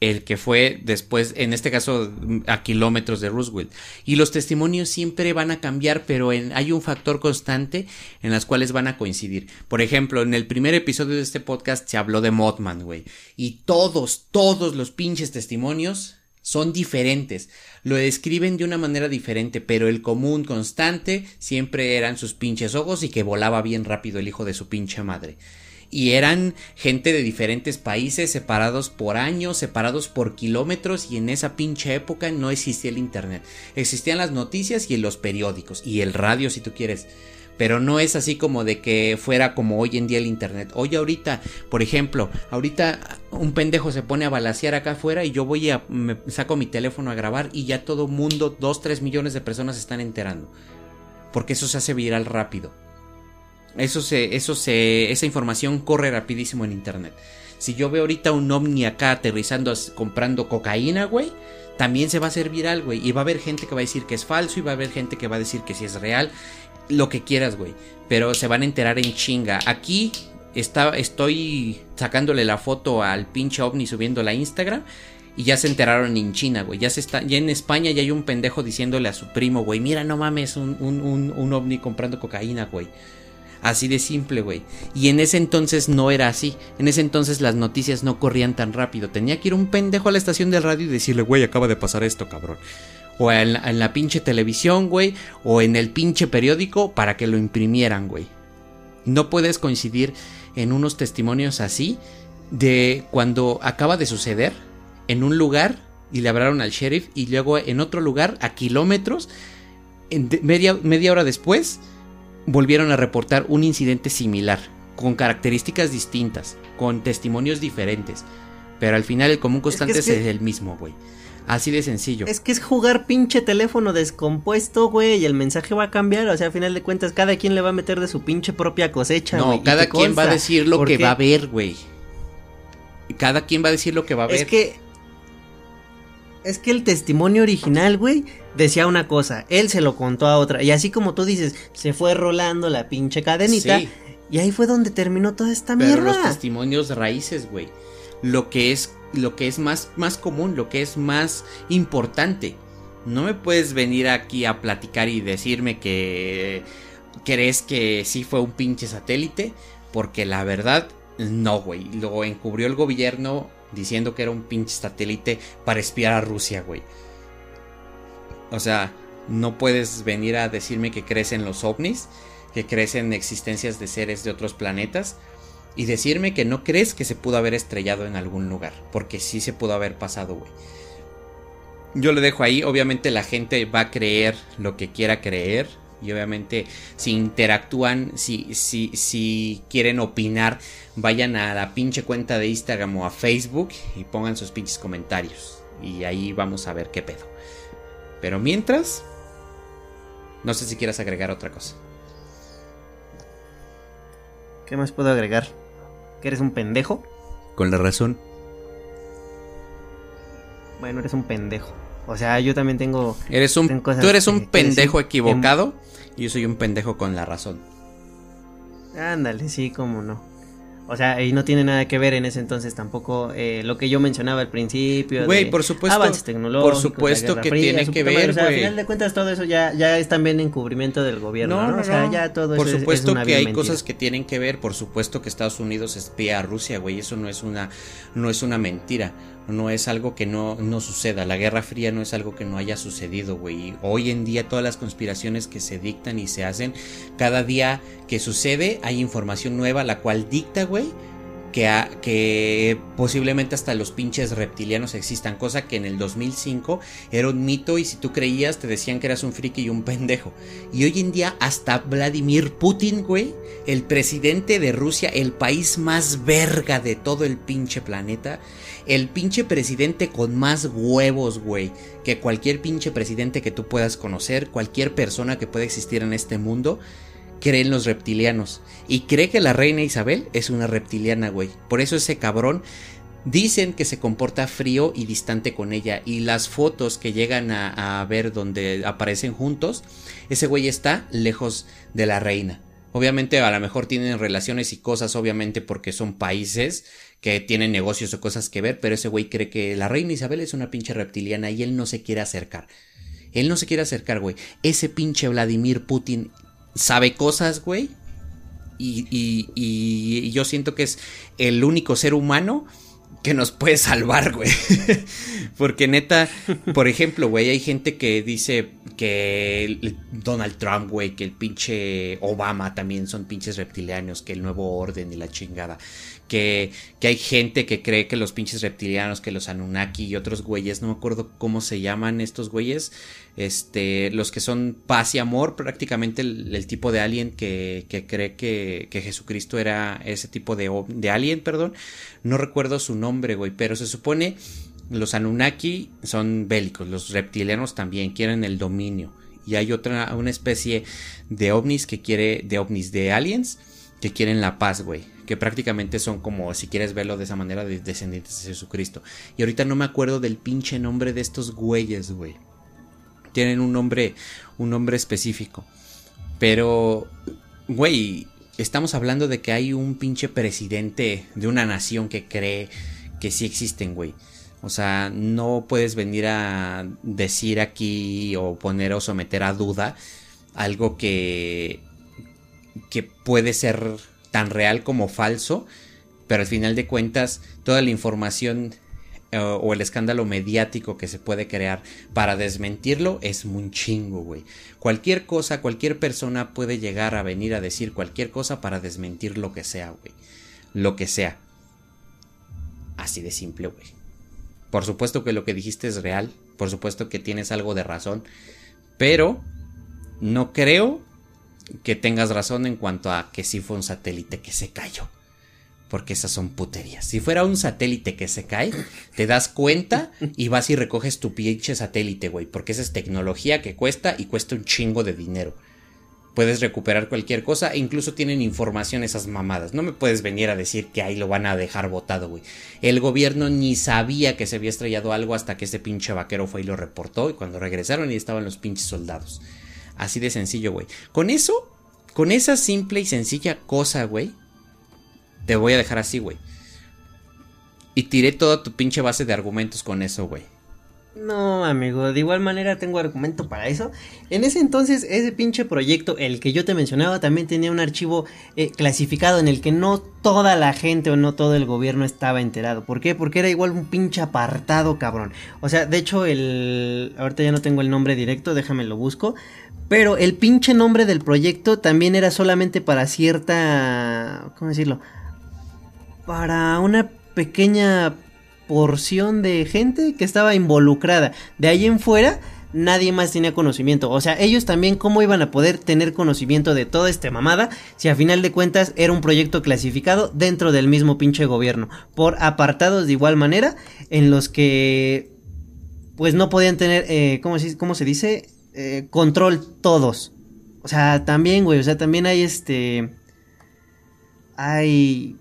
Speaker 1: el que fue después, en este caso, a kilómetros de Roosevelt. Y los testimonios siempre van a cambiar, pero en- hay un factor constante en las cuales van a coincidir. Por ejemplo, en el primer episodio de este podcast se habló de Mothman, güey. Y todos, todos los pinches testimonios son diferentes. Lo describen de una manera diferente, pero el común constante siempre eran sus pinches ojos y que volaba bien rápido el hijo de su pinche madre. Y eran gente de diferentes países, separados por años, separados por kilómetros, y en esa pinche época no existía el internet. Existían las noticias y los periódicos, y el radio si tú quieres. Pero no es así como de que fuera como hoy en día el internet. Hoy ahorita, por ejemplo, ahorita un pendejo se pone a balasear acá afuera y yo voy a me saco mi teléfono a grabar y ya todo mundo, dos, tres millones de personas se están enterando. Porque eso se hace viral rápido. Eso se, eso se, esa información corre rapidísimo en internet. Si yo veo ahorita un ovni acá aterrizando comprando cocaína, güey, también se va a hacer viral, güey. Y va a haber gente que va a decir que es falso y va a haber gente que va a decir que sí es real. Lo que quieras, güey. Pero se van a enterar en chinga. Aquí está, estoy sacándole la foto al pinche ovni subiéndola a Instagram. Y ya se enteraron en China, güey. Ya se está, ya en España ya hay un pendejo diciéndole a su primo, güey, mira, no mames, un, un, un, un ovni comprando cocaína, güey. Así de simple, güey. Y en ese entonces no era así. En ese entonces las noticias no corrían tan rápido. Tenía que ir un pendejo a la estación de radio y decirle, güey, acaba de pasar esto, cabrón. O en la, pinche televisión, güey. O en el pinche periódico para que lo imprimieran, güey. No puedes coincidir en unos testimonios así de cuando acaba de suceder en un lugar y le hablaron al sheriff y luego en otro lugar a kilómetros, en media hora después, volvieron a reportar un incidente similar, con características distintas, con testimonios diferentes. Pero al final el común constante es, el mismo, güey. Así de sencillo.
Speaker 3: Es que es jugar pinche teléfono descompuesto, güey, y el mensaje va a cambiar. O sea, al final de cuentas, cada quien le va a meter de su pinche propia cosecha,
Speaker 1: No, cada quien va a decir lo que va a ver, güey. Cada quien va a decir lo que va a ver.
Speaker 3: Es que. Es que el testimonio original, güey, decía una cosa. Él se lo contó a otra. Y así como tú dices, se fue rolando la pinche cadenita. Y ahí fue donde terminó toda esta Pero mierda.
Speaker 1: los testimonios raíces, güey. Lo que es lo que es más, más común, lo que es más importante. No me puedes venir aquí a platicar y decirme que crees que sí fue un pinche satélite, porque la verdad, no, güey. Lo encubrió el gobierno diciendo que era un pinche satélite para espiar a Rusia, güey. O sea, no puedes venir a decirme que crees en los ovnis, que crees en existencias de seres de otros planetas, y decirme que no crees que se pudo haber estrellado en algún lugar, porque sí se pudo haber pasado, güey. Yo lo dejo ahí, obviamente la gente va a creer lo que quiera creer, y obviamente si interactúan, si, si, si quieren opinar, vayan a la pinche cuenta de Instagram o a Facebook y pongan sus pinches comentarios. Y ahí vamos a ver qué pedo. Pero mientras, no sé si quieras agregar otra cosa.
Speaker 3: ¿Qué más puedo agregar? ¿Que eres un pendejo?
Speaker 1: Con la razón.
Speaker 3: Bueno, eres un pendejo. O sea, yo también tengo.
Speaker 1: Eres un, tú eres un pendejo equivocado y yo soy un pendejo con la razón.
Speaker 3: Ándale, sí, cómo no. O sea, y no tiene nada que ver en ese entonces tampoco eh, lo que yo mencionaba al principio.
Speaker 1: Güey, por supuesto.
Speaker 3: Avances tecnológicos.
Speaker 1: Por supuesto que tiene que ver, güey. O sea,
Speaker 3: al final de cuentas todo eso ya, ya es también encubrimiento del gobierno, ¿no? ¿no? o sea, ya todo
Speaker 1: por
Speaker 3: eso
Speaker 1: supuesto
Speaker 3: es, es
Speaker 1: que hay cosas que tienen que ver. Por supuesto que Estados Unidos espía a Rusia, güey. Eso no es una, no es una mentira no es algo que no, no suceda. La Guerra Fría no es algo que no haya sucedido, güey. Hoy en día todas las conspiraciones que se dictan y se hacen, cada día que sucede hay información nueva la cual dicta, güey, que, que, posiblemente hasta los pinches reptilianos existan, cosa que en el 2005 era un mito y si tú creías te decían que eras un friki y un pendejo. Y hoy en día hasta Vladimir Putin, güey, el presidente de Rusia, el país más verga de todo el pinche planeta, el pinche presidente con más huevos, güey, que cualquier pinche presidente que tú puedas conocer, cualquier persona que pueda existir en este mundo, cree en los reptilianos. Y cree que la reina Isabel es una reptiliana, güey. Por eso ese cabrón dicen que se comporta frío y distante con ella. Y las fotos que llegan a, ver donde aparecen juntos, ese güey está lejos de la reina. Obviamente a lo mejor tienen relaciones y cosas, obviamente porque son países que tienen negocios o cosas que ver, pero ese güey cree que la reina Isabel es una pinche reptiliana y él no se quiere acercar. Él no se quiere acercar, güey. Ese pinche Vladimir Putin sabe cosas, güey. Y, y, y, yo siento que es el único ser humano que nos puede salvar, güey. Porque neta, por ejemplo, güey, hay gente que dice que Donald Trump, güey, que el pinche Obama también son pinches reptilianos, que el nuevo orden y la chingada que, hay gente que cree que los pinches reptilianos, que los Anunnaki y otros güeyes, no me acuerdo cómo se llaman estos güeyes, este, los que son paz y amor, prácticamente el, tipo de alien que, que cree que, que, Jesucristo era ese tipo de, de alien, perdón, no recuerdo su nombre, güey, pero se supone los Anunnaki son bélicos, los reptilianos también quieren el dominio. Y hay otra, una especie de ovnis que quiere, de ovnis de aliens, que quieren la paz, güey que prácticamente son como, si quieres verlo de esa manera, de descendientes de Jesucristo. Y ahorita no me acuerdo del pinche nombre de estos güeyes, güey. Tienen un nombre, un nombre específico. Pero, güey, estamos hablando de que hay un pinche presidente de una nación que cree que sí existen, güey. O sea, no puedes venir a decir aquí o poner o someter a duda algo que que puede ser tan real como falso, pero al final de cuentas toda la información eh, o el escándalo mediático que se puede crear para desmentirlo es muy chingo, güey. Cualquier cosa, cualquier persona puede llegar a venir a decir cualquier cosa para desmentir lo que sea, güey. Lo que sea. Así de simple, güey. Por supuesto que lo que dijiste es real, por supuesto que tienes algo de razón, pero no creo que tengas razón en cuanto a que sí fue un satélite que se cayó. Porque esas son puterías. Si fuera un satélite que se cae, te das cuenta y vas y recoges tu pinche satélite, güey. Porque esa es tecnología que cuesta y cuesta un chingo de dinero. Puedes recuperar cualquier cosa e incluso tienen información esas mamadas. No me puedes venir a decir que ahí lo van a dejar botado, güey. El gobierno ni sabía que se había estrellado algo hasta que ese pinche vaquero fue y lo reportó. Y cuando regresaron y estaban los pinches soldados. Así de sencillo, güey. Con eso, con esa simple y sencilla cosa, güey te voy a dejar así, güey. Y tiré toda tu pinche base de argumentos con eso, güey.
Speaker 3: No, amigo, de igual manera tengo argumento para eso. En ese entonces, ese pinche proyecto, el que yo te mencionaba, también tenía un archivo eh, clasificado en el que no toda la gente o no todo el gobierno estaba enterado. ¿Por qué? Porque era igual un pinche apartado, cabrón. O sea, de hecho, el. Ahorita ya no tengo el nombre directo, déjame lo busco. Pero el pinche nombre del proyecto también era solamente para cierta. ¿Cómo decirlo? para una pequeña porción de gente que estaba involucrada. De ahí en fuera, nadie más tenía conocimiento. O sea, ellos también cómo iban a poder tener conocimiento de toda esta mamada si a final de cuentas era un proyecto clasificado dentro del mismo pinche gobierno. Por apartados de igual manera en los que pues no podían tener, eh, ¿cómo, se dice? Eh, control todos. O sea, también, güey, o sea, también hay este... Hay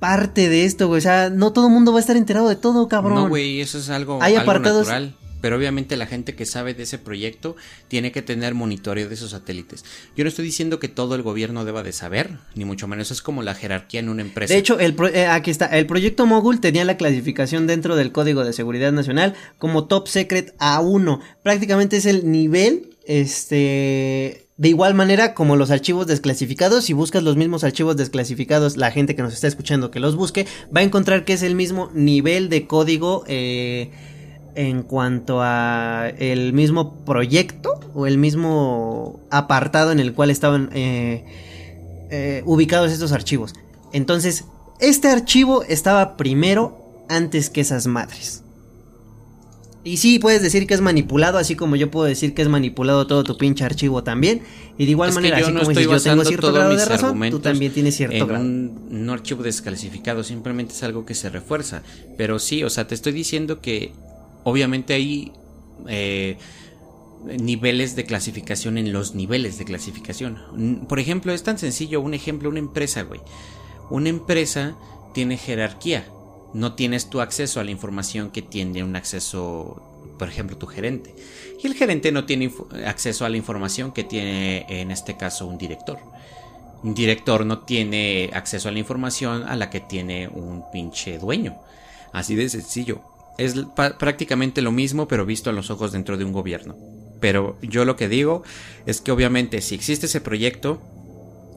Speaker 3: parte de esto, güey. O sea, no todo el mundo va a estar enterado de todo, cabrón. No,
Speaker 1: güey, eso es algo, Hay apartados... natural. Pero obviamente la gente que sabe de ese proyecto tiene que tener monitoreo de esos satélites. Yo no estoy diciendo que todo el gobierno deba de saber, ni mucho menos. Es como la jerarquía en una empresa.
Speaker 3: De hecho, el eh, aquí está. El proyecto Mogul tenía la clasificación dentro del Código de Seguridad Nacional como Top Secret A1. Prácticamente es el nivel, este de igual manera, como los archivos desclasificados, si buscas los mismos archivos desclasificados, la gente que nos está escuchando que los busque, va a encontrar que es el mismo nivel de código eh, en cuanto a el mismo proyecto o el mismo apartado en el cual estaban eh, eh, ubicados estos archivos. Entonces, este archivo estaba primero antes que esas madres. Y sí, puedes decir que es manipulado, así como yo puedo decir que es manipulado todo tu pinche archivo también. Y de igual manera, así como yo tengo cierto grado de razón, tú también tienes cierto grado.
Speaker 1: Un, archivo desclasificado, simplemente es algo que se refuerza. Pero sí, o sea, te estoy diciendo que obviamente hay eh, niveles de clasificación en los niveles de clasificación. Por ejemplo, es tan sencillo, un ejemplo, una empresa, güey. Una empresa tiene jerarquía no tienes tu acceso a la información que tiene un acceso, por ejemplo, tu gerente. Y el gerente no tiene acceso a la información que tiene, en este caso, un director. Un director no tiene acceso a la información a la que tiene un pinche dueño. Así de sencillo. Es prácticamente lo mismo, pero visto a los ojos dentro de un gobierno. Pero yo lo que digo es que obviamente si existe ese proyecto,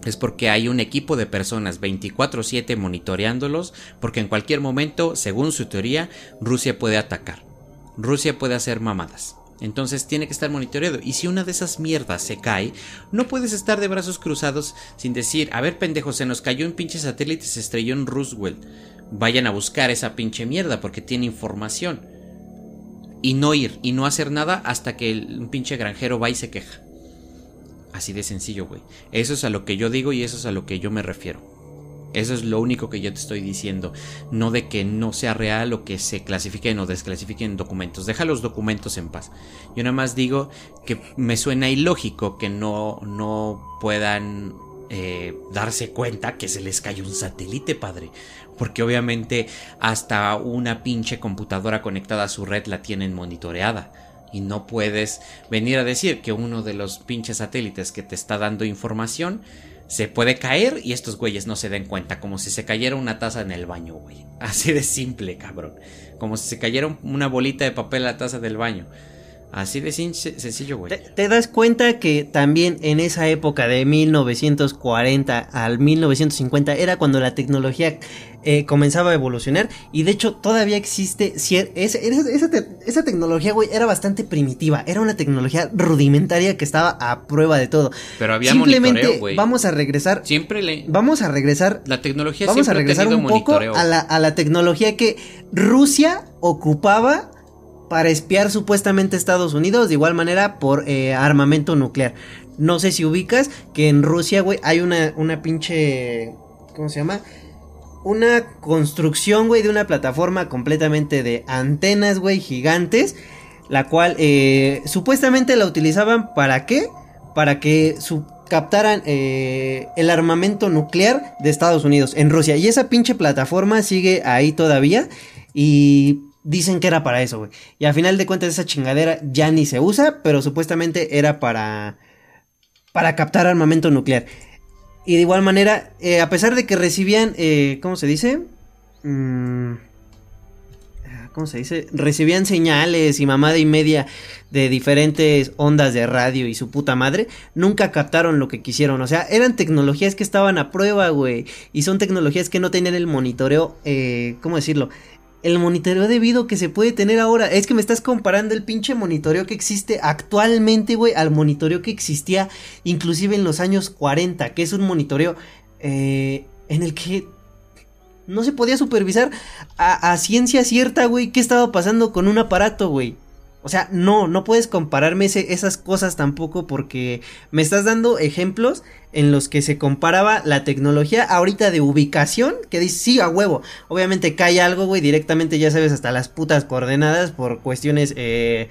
Speaker 1: es porque hay un equipo de personas 24/7 monitoreándolos, porque en cualquier momento, según su teoría, Rusia puede atacar. Rusia puede hacer mamadas. Entonces tiene que estar monitoreado. Y si una de esas mierdas se cae, no puedes estar de brazos cruzados sin decir, a ver pendejo, se nos cayó un pinche satélite, se estrelló en Roosevelt. Vayan a buscar esa pinche mierda porque tiene información. Y no ir, y no hacer nada hasta que el, un pinche granjero va y se queja. Así de sencillo, güey. Eso es a lo que yo digo y eso es a lo que yo me refiero. Eso es lo único que yo te estoy diciendo. No de que no sea real o que se clasifiquen o desclasifiquen documentos. Deja los documentos en paz. Yo nada más digo que me suena ilógico que no, no puedan eh, darse cuenta que se les cayó un satélite, padre. Porque obviamente hasta una pinche computadora conectada a su red la tienen monitoreada. Y no puedes venir a decir que uno de los pinches satélites que te está dando información se puede caer y estos güeyes no se den cuenta, como si se cayera una taza en el baño, güey. Así de simple, cabrón. Como si se cayera una bolita de papel a la taza del baño. Así de sencillo, güey.
Speaker 3: ¿Te, das cuenta que también en esa época de 1940 al 1950 era cuando la tecnología eh, comenzaba a evolucionar? Y de hecho todavía existe... Esa, esa, tecnología, güey, era bastante primitiva. Era una tecnología rudimentaria que estaba a prueba de todo.
Speaker 1: Pero había Simplemente
Speaker 3: vamos a regresar...
Speaker 1: Siempre le...
Speaker 3: Vamos a regresar...
Speaker 1: La tecnología
Speaker 3: Vamos a regresar un poco a la, a la tecnología que Rusia ocupaba para espiar supuestamente Estados Unidos, de igual manera por eh, armamento nuclear. No sé si ubicas que en Rusia, güey, hay una, una pinche... ¿Cómo se llama? Una construcción, güey, de una plataforma completamente de antenas, güey, gigantes. La cual eh, supuestamente la utilizaban para qué? Para que captaran eh, el armamento nuclear de Estados Unidos en Rusia. Y esa pinche plataforma sigue ahí todavía. Y dicen que era para eso, güey. Y al final de cuentas esa chingadera ya ni se usa, pero supuestamente era para para captar armamento nuclear. Y de igual manera, eh, a pesar de que recibían, eh, ¿cómo se dice? Mm, ¿Cómo se dice? Recibían señales y mamada y media de diferentes ondas de radio y su puta madre, nunca captaron lo que quisieron. O sea, eran tecnologías que estaban a prueba, güey. Y son tecnologías que no tenían el monitoreo, eh, ¿cómo decirlo? El monitoreo debido que se puede tener ahora. Es que me estás comparando el pinche monitoreo que existe actualmente, güey, al monitoreo que existía inclusive en los años 40, que es un monitoreo eh, en el que no se podía supervisar a, a ciencia cierta, güey, qué estaba pasando con un aparato, güey. O sea, no, no puedes compararme esas cosas tampoco porque me estás dando ejemplos en los que se comparaba la tecnología ahorita de ubicación, que dice, sí, a huevo. Obviamente cae algo, güey, directamente ya sabes hasta las putas coordenadas por cuestiones eh,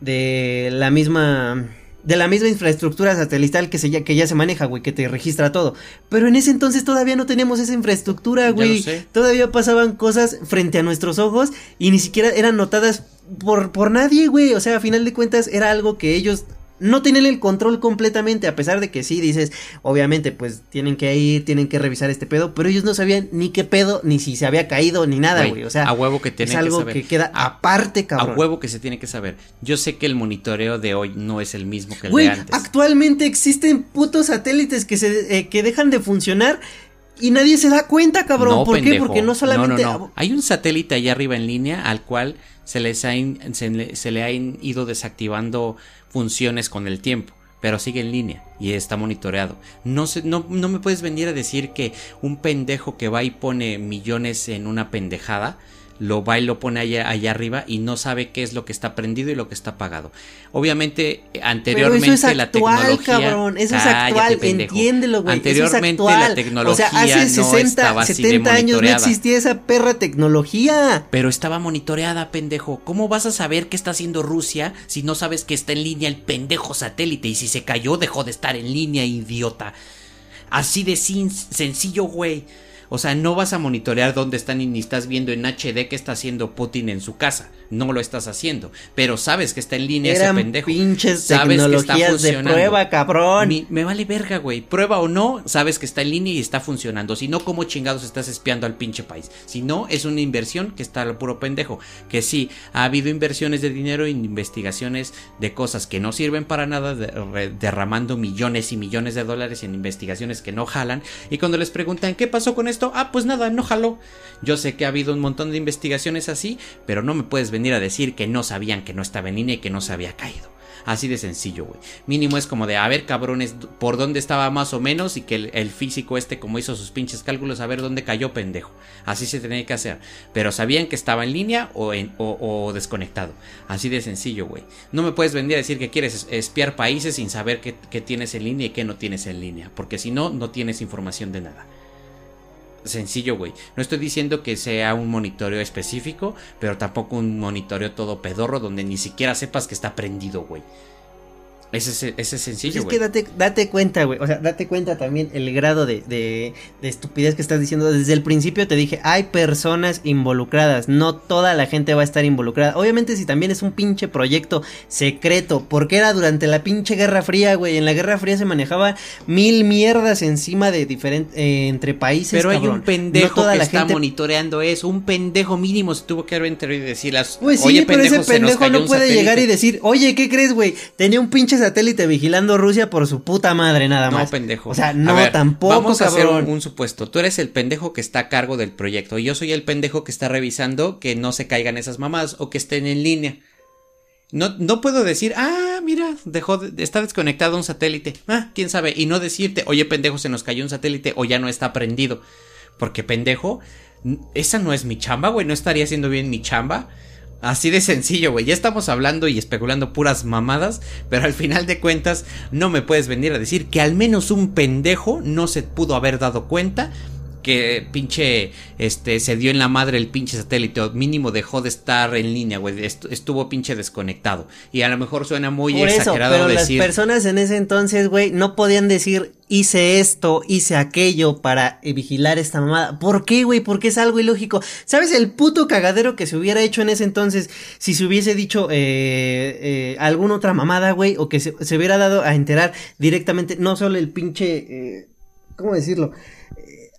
Speaker 3: de la misma de la misma infraestructura satelital que, se ya, que ya se maneja, güey, que te registra todo. Pero en ese entonces todavía no teníamos esa infraestructura, güey. Todavía pasaban cosas frente a nuestros ojos y ni siquiera eran notadas por, por nadie, güey. O sea, a final de cuentas era algo que ellos no tienen el control completamente, a pesar de que sí dices, obviamente, pues tienen que ir, tienen que revisar este pedo, pero ellos no sabían ni qué pedo, ni si se había caído, ni nada, güey. O sea,
Speaker 1: a huevo que tienen
Speaker 3: es algo que, queda aparte, cabrón.
Speaker 1: A huevo que se tiene que saber. Yo sé que el monitoreo de hoy no es el mismo que el de antes.
Speaker 3: Actualmente existen putos satélites que se eh, que dejan de funcionar. Y nadie se da cuenta, cabrón. ¿Por qué? Porque no solamente.
Speaker 1: Hay un satélite allá arriba en línea al cual se, les ha se, le, se le han ido desactivando funciones con el tiempo, pero sigue en línea y está monitoreado. No, se, no, no me puedes venir a decir que un pendejo que va y pone millones en una pendejada lo va y lo pone allá, allá arriba y no sabe qué es lo que está prendido y lo que está apagado. Obviamente, anteriormente
Speaker 3: eso es
Speaker 1: la tecnología.
Speaker 3: Cabrón, eso es actual, entiéndelo, güey.
Speaker 1: Anteriormente la tecnología.
Speaker 3: O sea, hace 60, no 70 años no existía esa perra tecnología.
Speaker 1: Pero estaba monitoreada, pendejo. ¿Cómo vas a saber qué está haciendo Rusia si no sabes que está en línea el pendejo satélite? Y si se cayó, dejó de estar en línea, idiota. Así de sencillo, güey. O sea, no vas a monitorear dónde están y ni estás viendo en HD qué está haciendo Putin en su casa. No lo estás haciendo. Pero sabes que está en línea ese pendejo.
Speaker 3: pinches sabes tecnologías de prueba, cabrón.
Speaker 1: me vale verga, güey. Prueba o no, sabes que está en línea y está funcionando. Si no, ¿cómo chingados estás espiando al pinche país? Si no, es una inversión que está al puro pendejo. Que sí, ha habido inversiones de dinero en investigaciones de cosas que no sirven para nada, derramando millones y millones de dólares en investigaciones que no jalan. Y cuando les preguntan, ¿qué pasó con esto? Ah, pues nada, no jaló. Yo sé que ha habido un montón de investigaciones así, pero no me puedes venir a decir que no sabían que no estaba en línea y que no se había caído. Así de sencillo, güey. Mínimo es como de, a ver, cabrones, por dónde estaba más o menos y que el, físico este, como hizo sus pinches cálculos, a ver dónde cayó, pendejo. Así se tenía que hacer. Pero sabían que estaba en línea o, en, o, desconectado. Así de sencillo, güey. No me puedes venir a decir que quieres espiar países sin saber qué, qué tienes en línea y qué no tienes en línea. Porque si no, no tienes información de nada sencillo, güey. No estoy diciendo que sea un monitoreo específico, pero tampoco un monitoreo todo pedorro donde ni siquiera sepas que está prendido, güey. Ese, es sencillo,
Speaker 3: pues es que date, cuenta, güey. O sea, date cuenta también el grado de, de, estupidez que estás diciendo. Desde el principio te dije, hay personas involucradas. No toda la gente va a estar involucrada. Obviamente, si también es un pinche proyecto secreto. Porque era durante la pinche Guerra Fría, güey. En la Guerra Fría se manejaba mil mierdas encima de diferentes. Eh, entre países.
Speaker 1: Pero hay un pendejo que está monitoreando eso. Un pendejo mínimo se tuvo que haber y decir las.
Speaker 3: Pues sí, pero ese pendejo no puede llegar y decir, oye, ¿qué crees, güey? Tenía un pinche satélite vigilando Rusia por su puta madre, nada más.
Speaker 1: No, pendejo.
Speaker 3: O sea, no, tampoco,
Speaker 1: Vamos a hacer un, supuesto. Tú eres el pendejo que está a cargo del proyecto. Y yo soy el pendejo que está revisando que no se caigan esas mamás o que estén en línea. No, no puedo decir, ah, mira, dejó, está desconectado un satélite. Ah, quién sabe. Y no decirte, oye, pendejo, se nos cayó un satélite o ya no está prendido. Porque pendejo, esa no es mi chamba, güey. No estaría haciendo bien mi chamba Así de sencillo, güey. Ya estamos hablando y especulando puras mamadas, pero al final de cuentas no me puedes venir a decir que al menos un pendejo no se pudo haber dado cuenta que pinche este se dio en la madre el pinche satélite o mínimo dejó de estar en línea, güey, estuvo pinche desconectado. Y a lo mejor suena muy exagerado
Speaker 3: pero las personas en ese entonces, güey, no podían decir hice esto, hice aquello para vigilar esta mamada. ¿Por qué, güey? Porque es algo ilógico. ¿Sabes el puto cagadero que se hubiera hecho en ese entonces si se hubiese dicho eh, eh, alguna otra mamada, güey? O que se, hubiera dado a enterar directamente, no solo el pinche... Eh, ¿Cómo decirlo?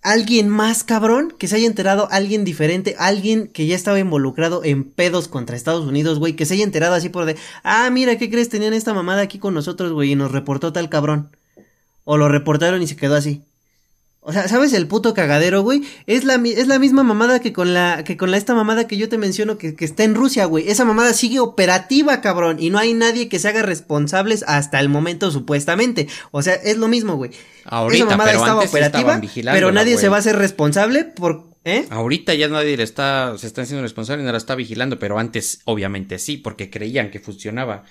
Speaker 3: Alguien más cabrón, que se haya enterado alguien diferente, alguien que ya estaba involucrado en pedos contra Estados Unidos, güey, que se haya enterado así por de, ah, mira, ¿qué crees? Tenían esta mamada aquí con nosotros, güey, y nos reportó tal cabrón. O lo reportaron y se quedó así. O sea, ¿sabes el puto cagadero, güey? Es la, es la misma mamada que con la, que con la esta mamada que yo te menciono que, que está en Rusia, güey. Esa mamada sigue operativa, cabrón. Y no hay nadie que se haga responsables hasta el momento, supuestamente. O sea, es lo mismo, güey. Ahorita, Esa mamada estaba operativa, pero nadie se va a hacer responsable por, ¿Eh?
Speaker 1: Ahorita ya nadie le está, se está haciendo responsable y no la está vigilando, pero antes obviamente sí, porque creían que funcionaba.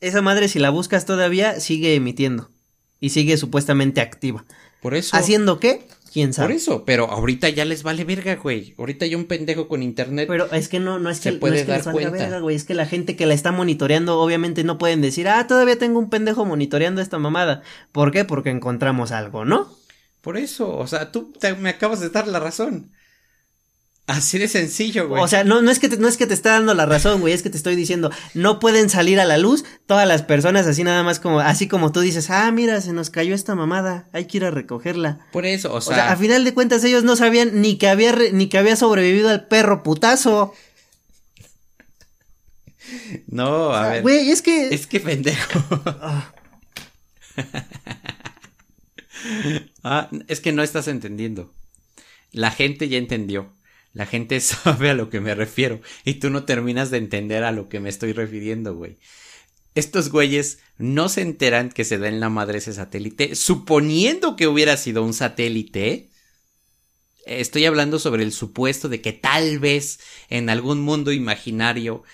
Speaker 3: Esa madre, si la buscas todavía, sigue emitiendo y sigue supuestamente activa.
Speaker 1: Por eso.
Speaker 3: ¿Haciendo qué? ¿Quién sabe?
Speaker 1: Por eso, pero ahorita ya les vale verga, güey. Ahorita hay un pendejo con internet.
Speaker 3: Pero es que no, no es que, no es que les valga verga, güey. Es que la gente que la está monitoreando, obviamente no pueden decir, ah, todavía tengo un pendejo monitoreando esta mamada. ¿Por qué? Porque encontramos algo, ¿no?
Speaker 1: Por eso, o sea, tú me acabas de dar la razón. Así de sencillo, güey.
Speaker 3: O sea, no, no, es que te, no es que te está dando la razón, güey, es que te estoy diciendo, no pueden salir a la luz todas las personas así nada más como, así como tú dices, ah, mira, se nos cayó esta mamada, hay que ir a recogerla.
Speaker 1: Por eso, o sea. O sea
Speaker 3: a final de cuentas ellos no sabían ni que había, ni que había sobrevivido al perro putazo.
Speaker 1: No, a ver.
Speaker 3: Güey, es que.
Speaker 1: Es que pendejo. Ah. ah, es que no estás entendiendo. La gente ya entendió. La gente sabe a lo que me refiero y tú no terminas de entender a lo que me estoy refiriendo, güey. Estos güeyes no se enteran que se da en la madre ese satélite, suponiendo que hubiera sido un satélite. Estoy hablando sobre el supuesto de que tal vez en algún mundo imaginario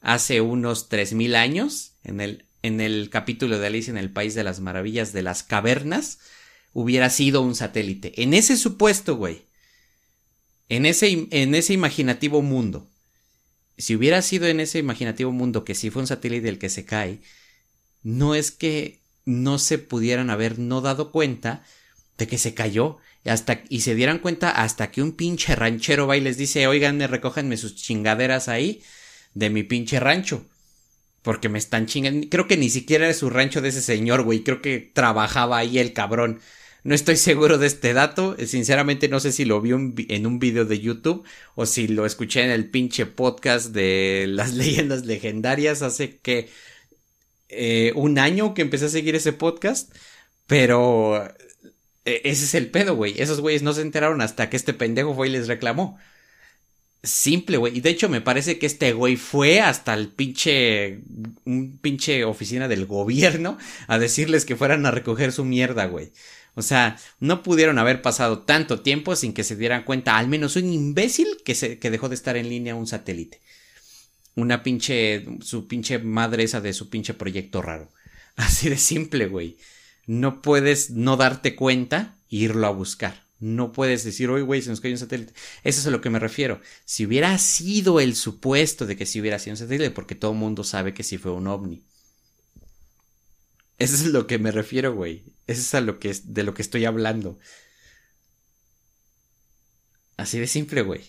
Speaker 1: hace unos 3000 años, en el, en el capítulo de Alicia en el País de las Maravillas de las Cavernas, hubiera sido un satélite. En ese supuesto, güey en ese, en ese imaginativo mundo, si hubiera sido en ese imaginativo mundo que sí fue un satélite el que se cae, no es que no se pudieran haber no dado cuenta de que se cayó hasta, y se dieran cuenta hasta que un pinche ranchero va y les dice, oigan, recójanme sus chingaderas ahí de mi pinche rancho. Porque me están chingando. Creo que ni siquiera era su rancho de ese señor, güey. Creo que trabajaba ahí el cabrón. No estoy seguro de este dato. Sinceramente no sé si lo vi en un video de YouTube o si lo escuché en el pinche podcast de las leyendas legendarias hace que eh, un año que empecé a seguir ese podcast. Pero e, ese es el pedo, güey. Esos güeyes no se enteraron hasta que este pendejo fue y les reclamó. Simple, güey. Y de hecho me parece que este güey fue hasta el pinche... Un pinche oficina del gobierno a decirles que fueran a recoger su mierda, güey. O sea, no pudieron haber pasado tanto tiempo sin que se dieran cuenta, al menos un imbécil que, se, que dejó de estar en línea un satélite. Una pinche, su pinche madre esa de su pinche proyecto raro. Así de simple, güey. No puedes no darte cuenta e irlo a buscar. No puedes decir, oye, güey, se nos cayó un satélite. Eso es a lo que me refiero. Si hubiera sido el supuesto de que si hubiera sido un satélite, porque todo el mundo sabe que sí fue un ovni. Eso es lo que me refiero, güey. Eso es a lo que es, de lo que estoy hablando. Así de simple, güey.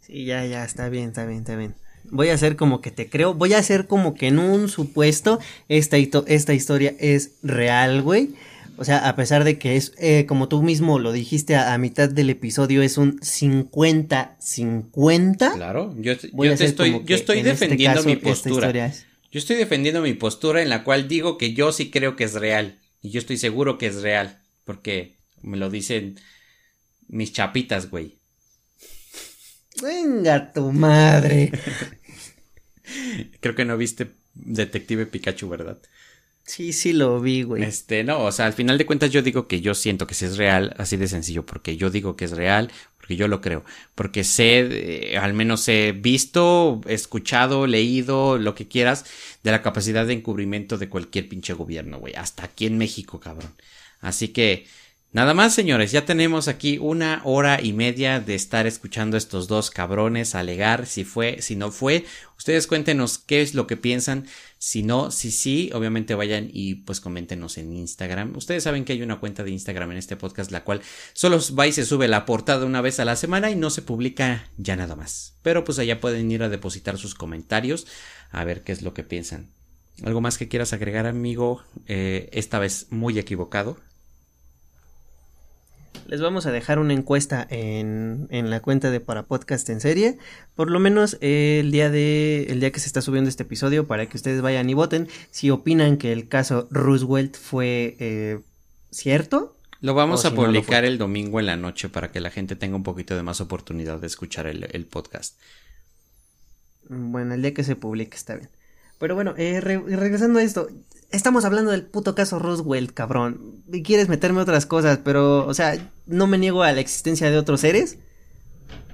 Speaker 3: Sí, ya, ya, está bien, está bien, está bien. Voy a hacer como que te creo. Voy a hacer como que en un supuesto esta, esta historia es real, güey. O sea, a pesar de que es, eh, como tú mismo lo dijiste a, mitad del episodio, es un 50-50.
Speaker 1: Claro, yo, yo estoy, yo estoy este defendiendo mi postura. Yo estoy defendiendo mi postura en la cual digo que yo sí creo que es real. Y yo estoy seguro que es real. Porque me lo dicen mis chapitas, güey.
Speaker 3: Venga tu madre.
Speaker 1: creo que no viste Detective Pikachu, ¿verdad?
Speaker 3: Sí, sí lo vi, güey.
Speaker 1: Este, no, o sea, al final de cuentas yo digo que yo siento que sí es real, así de sencillo, porque yo digo que es real, porque yo lo creo, porque sé, eh, al menos he visto, escuchado, leído, lo que quieras, de la capacidad de encubrimiento de cualquier pinche gobierno, güey, hasta aquí en México, cabrón. Así que, Nada más, señores, ya tenemos aquí una hora y media de estar escuchando a estos dos cabrones alegar si fue, si no fue. Ustedes cuéntenos qué es lo que piensan. Si no, si sí, obviamente vayan y pues coméntenos en Instagram. Ustedes saben que hay una cuenta de Instagram en este podcast, la cual solo va y se sube la portada una vez a la semana y no se publica ya nada más. Pero pues allá pueden ir a depositar sus comentarios a ver qué es lo que piensan. ¿Algo más que quieras agregar, amigo? Eh, esta vez muy equivocado.
Speaker 3: Les vamos a dejar una encuesta en, en la cuenta de Para Podcast en serie. Por lo menos el día de. el día que se está subiendo este episodio. Para que ustedes vayan y voten. Si opinan que el caso Roosevelt fue eh, cierto.
Speaker 1: Lo vamos a publicar el domingo en la noche para que la gente tenga un poquito de más oportunidad de escuchar el, el podcast.
Speaker 3: Bueno, el día que se publique está bien. Pero bueno, eh, regresando a esto, estamos hablando del puto caso Roswell, cabrón. Y quieres meterme otras cosas, pero, o sea, no me niego a la existencia de otros seres.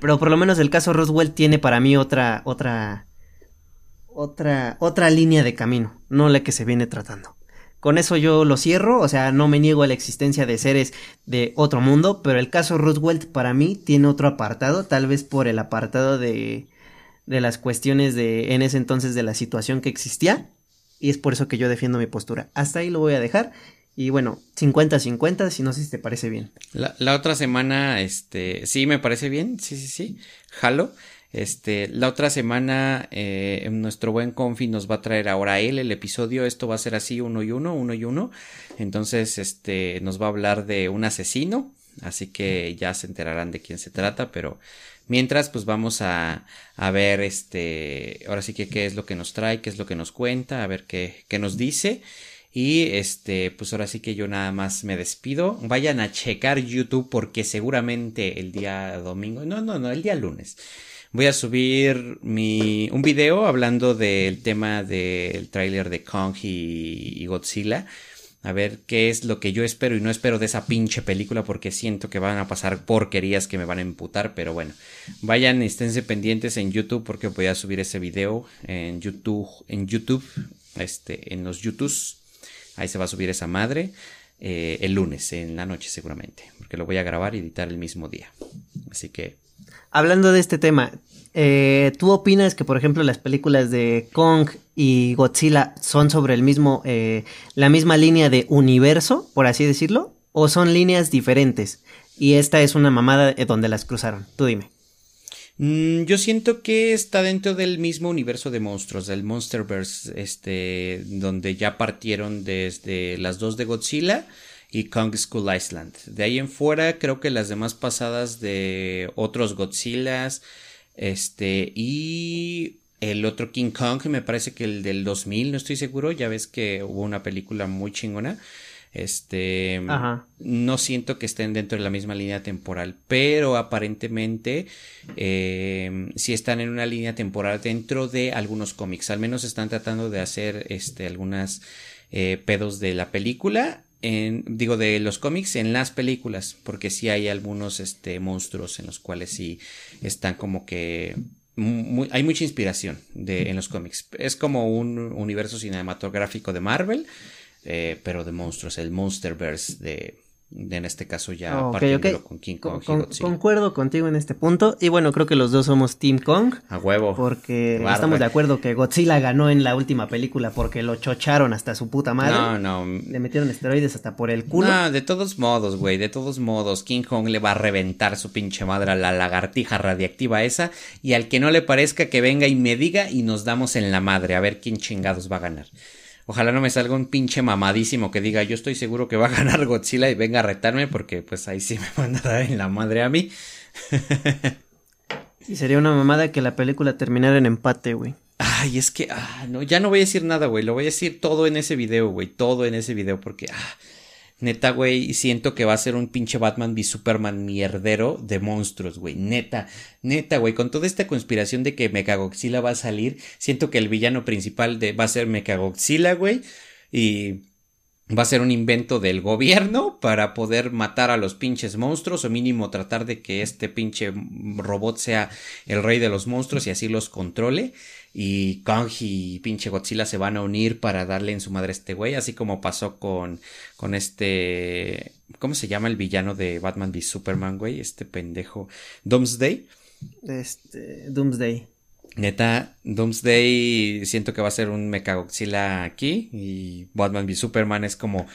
Speaker 3: Pero por lo menos el caso Roswell tiene para mí otra, otra, otra, otra línea de camino, no la que se viene tratando. Con eso yo lo cierro, o sea, no me niego a la existencia de seres de otro mundo, pero el caso Roosevelt para mí tiene otro apartado, tal vez por el apartado de, de las cuestiones de en ese entonces de la situación que existía y es por eso que yo defiendo mi postura. Hasta ahí lo voy a dejar. Y bueno, 50-50, si no sé si te parece bien.
Speaker 1: La, otra semana, este, sí, me parece bien, sí, sí, sí, jalo. Este, la otra semana, eh, nuestro buen Confi nos va a traer ahora él el episodio. Esto va a ser así, uno y uno, uno y uno. Entonces, este, nos va a hablar de un asesino. Así que ya se enterarán de quién se trata, pero Mientras, pues vamos a, a ver, este, ahora sí que qué es lo que nos trae, qué es lo que nos cuenta, a ver qué, qué nos dice. Y este, pues ahora sí que yo nada más me despido. Vayan a checar YouTube porque seguramente el día domingo, no, no, no, el día lunes. Voy a subir mi, un video hablando del tema del tráiler de Kong y Godzilla a ver qué es lo que yo espero y no espero de esa pinche película porque siento que van a pasar porquerías que me van a emputar, pero bueno, vayan, esténse pendientes en YouTube porque voy a subir ese video en YouTube, en YouTube, este, en los YouTubes, ahí se va a subir esa madre. Eh, el lunes, en la noche seguramente, porque lo voy a grabar y editar el mismo día. Así que...
Speaker 3: Hablando de este tema, eh, ¿tú opinas que, por ejemplo, las películas de Kong y Godzilla son sobre el mismo, eh, la misma línea de universo, por así decirlo, o son líneas diferentes? Y esta es una mamada donde las cruzaron. Tú dime.
Speaker 1: Mm, yo siento que está dentro del mismo universo de monstruos, del Monsterverse, este, donde ya partieron desde las dos de Godzilla y Kong School Island. De ahí en fuera, creo que las demás pasadas de otros Godzillas, este, y el otro King Kong, me parece que el del 2000, no estoy seguro, ya ves que hubo una película muy chingona. Este, no siento que estén dentro de la misma línea temporal, pero aparentemente eh, sí están en una línea temporal dentro de algunos cómics. Al menos están tratando de hacer este, algunas eh, pedos de la película en, digo, de los cómics en las películas, porque sí hay algunos este, monstruos en los cuales sí están como que hay mucha inspiración de, en los cómics. Es como un universo cinematográfico de Marvel, eh, pero de monstruos, el Monsterverse de, en este caso ya
Speaker 3: okay, con King Kong Concuerdo contigo en este punto. Y bueno, creo que los dos somos Team Kong.
Speaker 1: A huevo.
Speaker 3: Porque estamos de acuerdo que Godzilla ganó en la última película porque lo chocharon hasta su puta madre.
Speaker 1: No, no.
Speaker 3: Le metieron esteroides hasta por el culo. No,
Speaker 1: de todos modos, güey. De todos modos, King Kong le va a reventar su pinche madre a la lagartija radiactiva esa. Y al que no le parezca que venga y me diga y nos damos en la madre. A ver quién chingados va a ganar. Ojalá no me salga un pinche mamadísimo que diga yo estoy seguro que va a ganar Godzilla y venga a retarme porque pues ahí sí me van a dar en la madre a mí.
Speaker 3: y sería una mamada que la película terminara en empate, güey.
Speaker 1: Ay, es que, ah, no, ya no voy a decir nada, güey. Lo voy a decir todo en ese video, güey. Todo en ese video porque, ah, Neta, güey, siento que va a ser un pinche Batman v Superman mierdero de monstruos, güey. Neta, neta, güey. Con toda esta conspiración de que Mechagodzilla va a salir, siento que el villano principal de, va a ser Mechagodzilla, güey. y va a ser un invento del gobierno para poder matar a los pinches monstruos o mínimo tratar de que este pinche robot sea el rey de los monstruos y así los controle y Kong y pinche Godzilla se van a unir para darle en su madre a este güey, así como pasó con con este ¿cómo se llama el villano de Batman v Superman, güey? Este pendejo Doomsday.
Speaker 3: Este Doomsday.
Speaker 1: Neta, Doomsday siento que va a ser un Mechagodzilla aquí y Batman v Superman es como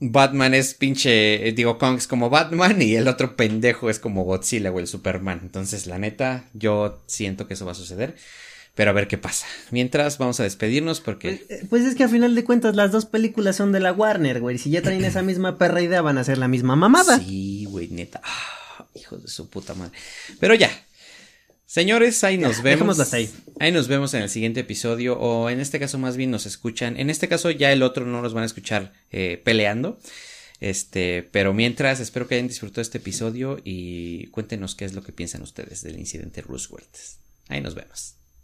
Speaker 1: Batman es pinche, digo, Kong es como Batman y el otro pendejo es como Godzilla o el Superman. Entonces, la neta, yo siento que eso va a suceder. Pero a ver qué pasa. Mientras, vamos a despedirnos porque...
Speaker 3: Pues, eh, pues es que a final de cuentas las dos películas son de la Warner, güey. Si ya traen esa misma perra idea, van a ser la misma mamada.
Speaker 1: Sí, güey, neta. Ah, hijo de su puta madre. Pero ya, Señores, ahí nos vemos.
Speaker 3: ahí.
Speaker 1: Ahí nos vemos en el siguiente episodio. O en este caso, más bien nos escuchan. En este caso, ya el otro no nos van a escuchar eh, peleando. Este, pero mientras, espero que hayan disfrutado este episodio y cuéntenos qué es lo que piensan ustedes del incidente Roosevelt. Ahí nos vemos.